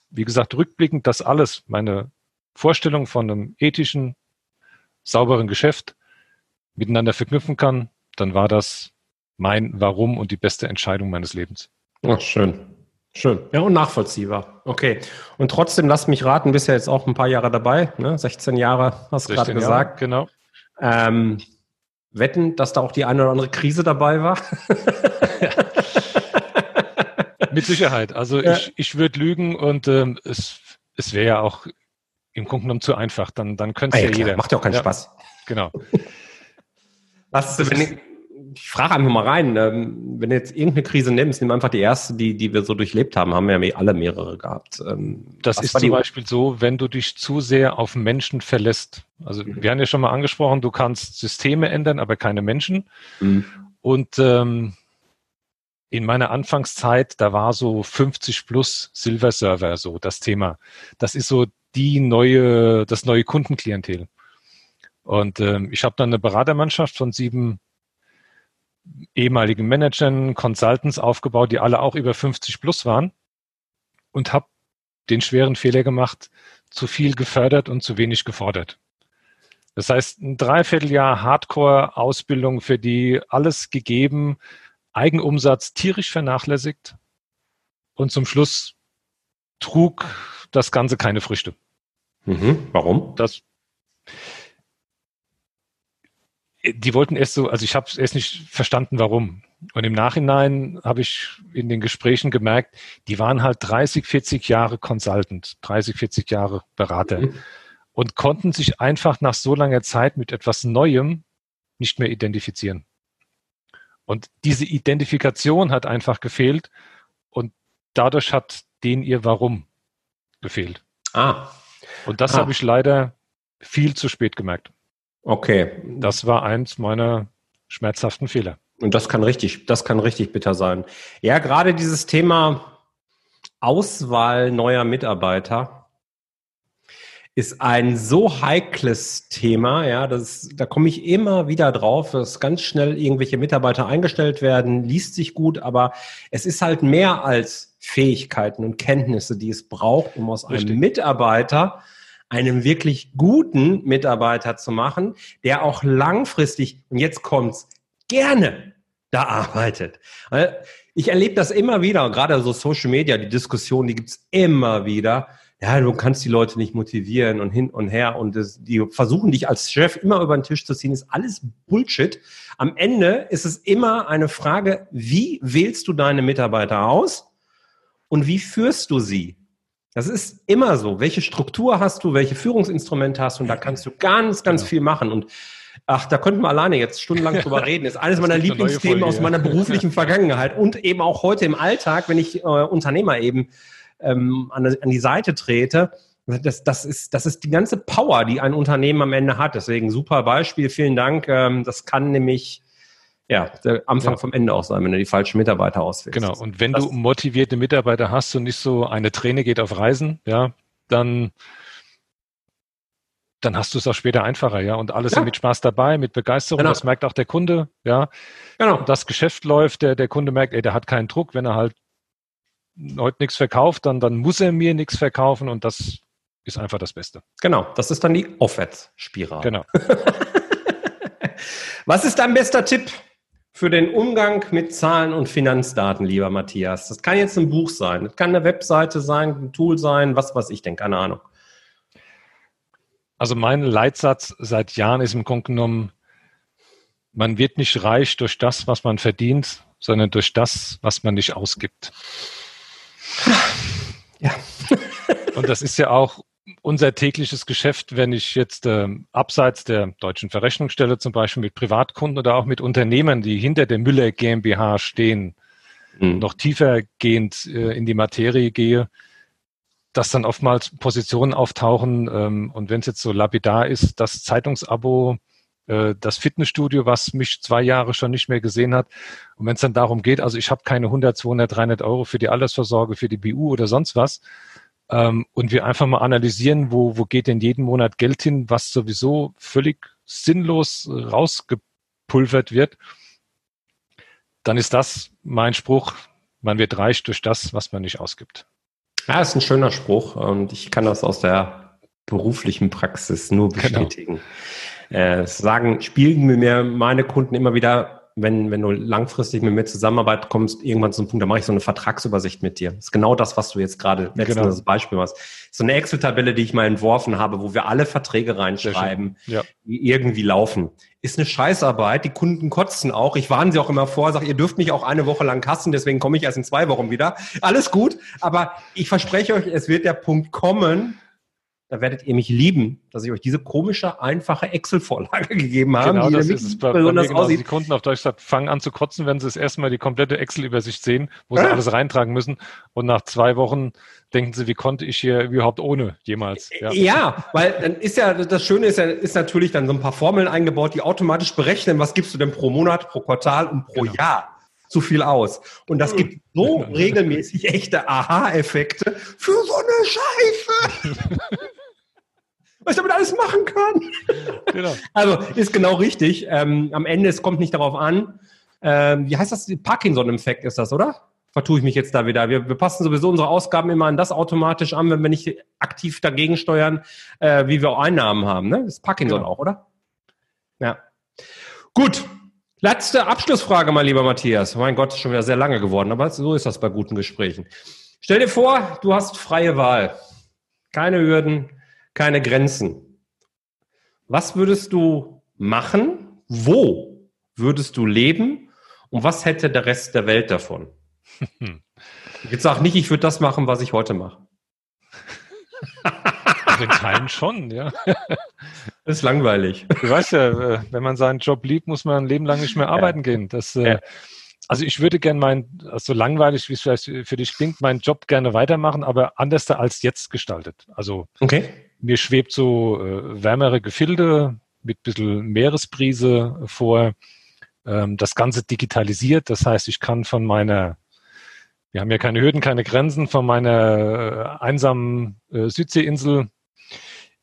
wie gesagt, rückblickend das alles, meine Vorstellung von einem ethischen, sauberen Geschäft miteinander verknüpfen kann, dann war das mein Warum und die beste Entscheidung meines Lebens. Ach, schön. Schön. Ja, und nachvollziehbar. Okay. Und trotzdem, lass mich raten, bist ja jetzt auch ein paar Jahre dabei, ne? 16 Jahre, hast du gerade gesagt. Jahre, genau. Ähm, wetten, dass da auch die eine oder andere Krise dabei war? (laughs) Mit Sicherheit. Also ja. ich, ich würde lügen und ähm, es, es wäre ja auch im Grunde genommen zu einfach. Dann, dann könnte es ah, ja, ja jeder. Macht ja auch keinen ja, Spaß. Genau. (laughs) Was, wenn ich, ich frage einfach mal rein, ähm, wenn du jetzt irgendeine Krise nimmst, nimm einfach die erste, die, die wir so durchlebt haben, haben wir ja alle mehrere gehabt. Ähm, das ist zum Beispiel so, wenn du dich zu sehr auf Menschen verlässt. Also mhm. wir haben ja schon mal angesprochen, du kannst Systeme ändern, aber keine Menschen. Mhm. Und ähm, in meiner Anfangszeit, da war so 50 plus Silver Server so das Thema. Das ist so die neue, das neue Kundenklientel. Und ähm, ich habe dann eine Beratermannschaft von sieben ehemaligen Managern, Consultants aufgebaut, die alle auch über 50 plus waren und habe den schweren Fehler gemacht, zu viel gefördert und zu wenig gefordert. Das heißt, ein Dreivierteljahr Hardcore-Ausbildung für die alles gegeben, Eigenumsatz tierisch vernachlässigt und zum Schluss trug das Ganze keine Früchte. Mhm. Warum? Das, die wollten erst so, also ich habe erst nicht verstanden, warum. Und im Nachhinein habe ich in den Gesprächen gemerkt, die waren halt 30, 40 Jahre Consultant, 30, 40 Jahre Berater mhm. und konnten sich einfach nach so langer Zeit mit etwas Neuem nicht mehr identifizieren. Und diese Identifikation hat einfach gefehlt und dadurch hat denen ihr Warum gefehlt. Ah. Und das ah. habe ich leider viel zu spät gemerkt. Okay. Das war eins meiner schmerzhaften Fehler. Und das kann richtig, das kann richtig bitter sein. Ja, gerade dieses Thema Auswahl neuer Mitarbeiter ist ein so heikles Thema, ja, das, da komme ich immer wieder drauf, dass ganz schnell irgendwelche Mitarbeiter eingestellt werden, liest sich gut, aber es ist halt mehr als Fähigkeiten und Kenntnisse, die es braucht, um aus Richtig. einem Mitarbeiter einen wirklich guten Mitarbeiter zu machen, der auch langfristig, und jetzt kommt's, gerne da arbeitet. Ich erlebe das immer wieder, gerade so Social Media, die Diskussion, die gibt's immer wieder. Ja, du kannst die Leute nicht motivieren und hin und her und das, die versuchen dich als Chef immer über den Tisch zu ziehen, ist alles Bullshit. Am Ende ist es immer eine Frage, wie wählst du deine Mitarbeiter aus und wie führst du sie? Das ist immer so. Welche Struktur hast du, welche Führungsinstrumente hast du? Und da kannst du ganz, ganz genau. viel machen. Und ach, da könnten wir alleine jetzt stundenlang drüber reden. Das ist eines meiner Lieblingsthemen aus meiner beruflichen (laughs) Vergangenheit und eben auch heute im Alltag, wenn ich äh, Unternehmer eben ähm, an, an die Seite trete. Das, das, ist, das ist die ganze Power, die ein Unternehmen am Ende hat. Deswegen super Beispiel, vielen Dank. Ähm, das kann nämlich ja, der Anfang ja. vom Ende auch sein, wenn du die falschen Mitarbeiter auswählst. Genau. Und wenn das du motivierte Mitarbeiter hast und nicht so eine Träne geht auf Reisen, ja, dann, dann hast du es auch später einfacher, ja. Und alles ja. mit Spaß dabei, mit Begeisterung. Genau. Das merkt auch der Kunde, ja. Genau. Und das Geschäft läuft, der, der Kunde merkt, ey, der hat keinen Druck. Wenn er halt heute nichts verkauft, dann, dann muss er mir nichts verkaufen und das ist einfach das Beste. Genau. Das ist dann die Aufwärtsspirale. Genau. (laughs) Was ist dein bester Tipp für den Umgang mit Zahlen und Finanzdaten, lieber Matthias? Das kann jetzt ein Buch sein, das kann eine Webseite sein, ein Tool sein, was weiß ich denn, keine Ahnung. Also mein Leitsatz seit Jahren ist im Grunde genommen, man wird nicht reich durch das, was man verdient, sondern durch das, was man nicht ausgibt. Ja. Und das ist ja auch unser tägliches Geschäft, wenn ich jetzt äh, abseits der deutschen Verrechnungsstelle zum Beispiel mit Privatkunden oder auch mit Unternehmen, die hinter der Müller GmbH stehen, mhm. noch tiefergehend äh, in die Materie gehe, dass dann oftmals Positionen auftauchen ähm, und wenn es jetzt so lapidar ist, das Zeitungsabo, äh, das Fitnessstudio, was mich zwei Jahre schon nicht mehr gesehen hat und wenn es dann darum geht, also ich habe keine 100, 200, 300 Euro für die Altersvorsorge, für die BU oder sonst was, ähm, und wir einfach mal analysieren, wo, wo geht denn jeden Monat Geld hin, was sowieso völlig sinnlos rausgepulvert wird, dann ist das mein Spruch, man wird reich durch das, was man nicht ausgibt. Ja, ist ein schöner Spruch und ich kann das aus der beruflichen Praxis nur genau. bestätigen. Genau. Äh, sagen, spielen mir meine Kunden immer wieder, wenn, wenn du langfristig mit mir zusammenarbeit kommst, irgendwann zu einem Punkt, da mache ich so eine Vertragsübersicht mit dir. Das ist genau das, was du jetzt gerade letztens genau. Beispiel hast. So eine Excel-Tabelle, die ich mal entworfen habe, wo wir alle Verträge reinschreiben, ja. die irgendwie laufen. Ist eine Scheißarbeit. Die Kunden kotzen auch. Ich warne sie auch immer vor, sage, ihr dürft mich auch eine Woche lang kassen, deswegen komme ich erst in zwei Wochen wieder. Alles gut. Aber ich verspreche euch, es wird der Punkt kommen, da werdet ihr mich lieben, dass ich euch diese komische, einfache Excel-Vorlage (laughs) gegeben habe. Genau, das ist es bei, besonders bei genau. Die Kunden auf Deutsch gesagt, fangen an zu kotzen, wenn sie das erste Mal die komplette Excel-Übersicht sehen, wo sie alles reintragen müssen. Und nach zwei Wochen denken sie, wie konnte ich hier überhaupt ohne jemals? Ja, ja weil dann ist ja, das Schöne ist ja, ist natürlich dann so ein paar Formeln eingebaut, die automatisch berechnen, was gibst du denn pro Monat, pro Quartal und pro genau. Jahr zu viel aus. Und das gibt so (laughs) regelmäßig echte Aha-Effekte für so eine Scheiße. (laughs) was ich damit alles machen kann. Genau. (laughs) Also ist genau richtig. Ähm, am Ende, es kommt nicht darauf an. Ähm, wie heißt das? Parkinson-Effekt ist das, oder? Vertue ich mich jetzt da wieder. Wir, wir, passen sowieso unsere Ausgaben immer an das automatisch an, wenn wir nicht aktiv dagegen steuern, äh, wie wir auch Einnahmen haben. Ne? Das ist Parkinson genau. auch, oder? Ja. Gut. Letzte Abschlussfrage, mein lieber Matthias. Mein Gott, ist schon wieder sehr lange geworden, aber so ist das bei guten Gesprächen. Stell dir vor, du hast freie Wahl. Keine Hürden, keine Grenzen. Was würdest du machen? Wo würdest du leben? Und was hätte der Rest der Welt davon? (laughs) Jetzt sag nicht, ich würde das machen, was ich heute mache. (laughs) Also in Teilen schon, ja. Das (laughs) ist langweilig. Du weißt ja, äh, wenn man seinen Job liebt, muss man ein Leben lang nicht mehr arbeiten ja. gehen. Das, äh, ja. Also ich würde gerne mein, so also langweilig wie es vielleicht für dich klingt, meinen Job gerne weitermachen, aber anders als jetzt gestaltet. Also okay mir schwebt so äh, wärmere Gefilde mit bisschen Meeresbrise vor. Ähm, das Ganze digitalisiert, das heißt, ich kann von meiner, wir haben ja keine Hürden, keine Grenzen, von meiner äh, einsamen äh, Südseeinsel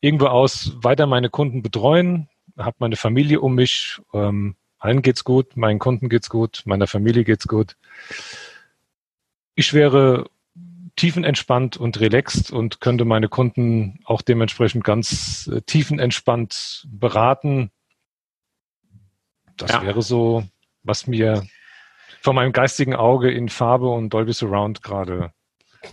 irgendwo aus weiter meine Kunden betreuen, habe meine Familie um mich, ähm, allen geht's gut, meinen Kunden geht's gut, meiner Familie geht's gut. Ich wäre tiefenentspannt und relaxed und könnte meine Kunden auch dementsprechend ganz äh, tiefenentspannt beraten. Das ja. wäre so, was mir von meinem geistigen Auge in Farbe und Dolby Surround gerade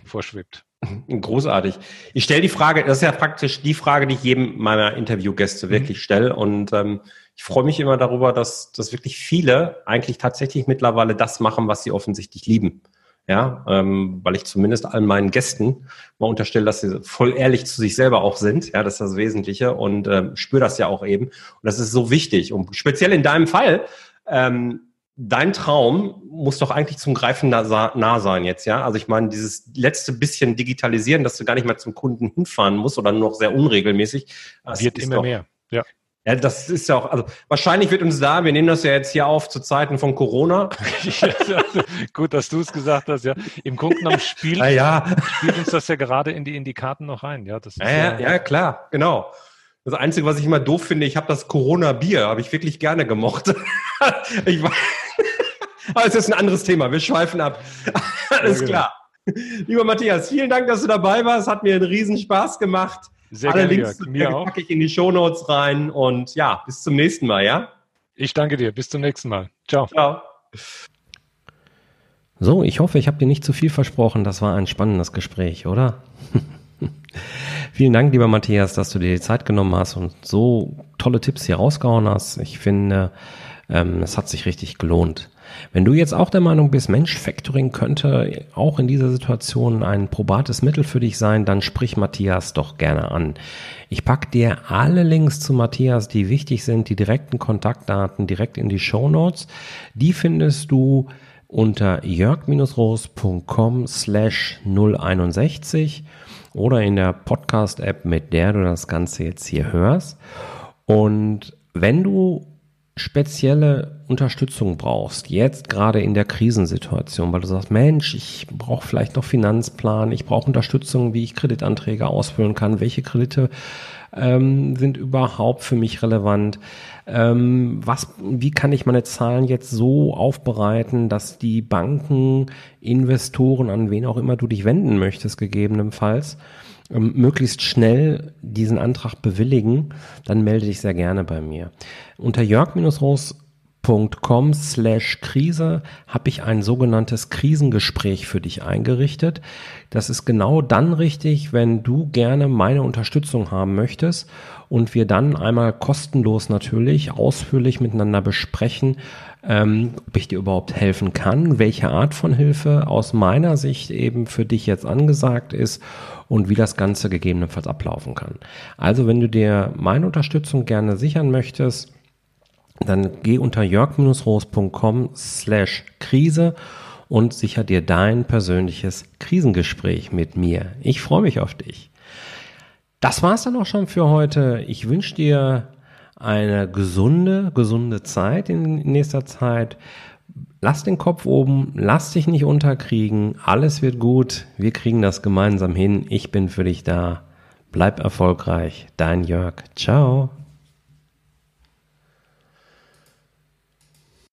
vorschwebt. Großartig. Ich stelle die Frage, das ist ja praktisch die Frage, die ich jedem meiner Interviewgäste mhm. wirklich stelle. Und ähm, ich freue mich immer darüber, dass, dass wirklich viele eigentlich tatsächlich mittlerweile das machen, was sie offensichtlich lieben. Ja, ähm, weil ich zumindest allen meinen Gästen mal unterstelle, dass sie voll ehrlich zu sich selber auch sind. Ja, das ist das Wesentliche und ähm, spüre das ja auch eben. Und das ist so wichtig. Und speziell in deinem Fall, ähm, dein Traum muss doch eigentlich zum Greifen nah, nah, sein jetzt, ja? Also ich meine, dieses letzte bisschen digitalisieren, dass du gar nicht mehr zum Kunden hinfahren musst oder nur noch sehr unregelmäßig. Wird immer doch, mehr. Ja. Ja, das ist ja auch, also wahrscheinlich wird uns da, wir nehmen das ja jetzt hier auf zu Zeiten von Corona. (laughs) Gut, dass du es gesagt hast, ja. Im Grunde genommen spielt, (laughs) ja, ja. spielt uns das ja gerade in die, in die Karten noch rein, ja. Das ist ja, ja, klar, genau. Das Einzige, was ich immer doof finde, ich habe das Corona-Bier, habe ich wirklich gerne gemocht. (laughs) ich war, aber es ist ein anderes Thema, wir schweifen ab. Alles genau. klar. Lieber Matthias, vielen Dank, dass du dabei warst. Hat mir einen riesen Spaß gemacht. Sehr Alle gerne, Links Mir packe ich in die Shownotes rein und ja, bis zum nächsten Mal, ja? Ich danke dir. Bis zum nächsten Mal. Ciao. Ciao. So, ich hoffe, ich habe dir nicht zu viel versprochen. Das war ein spannendes Gespräch, oder? (laughs) Vielen Dank, lieber Matthias, dass du dir die Zeit genommen hast und so tolle Tipps hier rausgehauen hast. Ich finde, ähm, es hat sich richtig gelohnt. Wenn du jetzt auch der Meinung bist, Mensch, Factoring könnte auch in dieser Situation ein probates Mittel für dich sein, dann sprich Matthias doch gerne an. Ich pack dir alle Links zu Matthias, die wichtig sind, die direkten Kontaktdaten direkt in die Show Notes. Die findest du unter jörg-roos.com slash 061 oder in der Podcast-App, mit der du das Ganze jetzt hier hörst. Und wenn du spezielle Unterstützung brauchst, jetzt gerade in der Krisensituation, weil du sagst, Mensch, ich brauche vielleicht noch Finanzplan, ich brauche Unterstützung, wie ich Kreditanträge ausfüllen kann, welche Kredite ähm, sind überhaupt für mich relevant, ähm, was, wie kann ich meine Zahlen jetzt so aufbereiten, dass die Banken, Investoren, an wen auch immer du dich wenden möchtest, gegebenenfalls, ähm, möglichst schnell diesen Antrag bewilligen, dann melde dich sehr gerne bei mir. Unter jörg-roos.com slash Krise habe ich ein sogenanntes Krisengespräch für dich eingerichtet. Das ist genau dann richtig, wenn du gerne meine Unterstützung haben möchtest und wir dann einmal kostenlos natürlich ausführlich miteinander besprechen, ähm, ob ich dir überhaupt helfen kann, welche Art von Hilfe aus meiner Sicht eben für dich jetzt angesagt ist und wie das Ganze gegebenenfalls ablaufen kann. Also wenn du dir meine Unterstützung gerne sichern möchtest, dann geh unter jörg-roos.com slash Krise und sicher dir dein persönliches Krisengespräch mit mir. Ich freue mich auf dich. Das war's dann auch schon für heute. Ich wünsche dir eine gesunde, gesunde Zeit in nächster Zeit. Lass den Kopf oben, lass dich nicht unterkriegen. Alles wird gut. Wir kriegen das gemeinsam hin. Ich bin für dich da. Bleib erfolgreich. Dein Jörg. Ciao.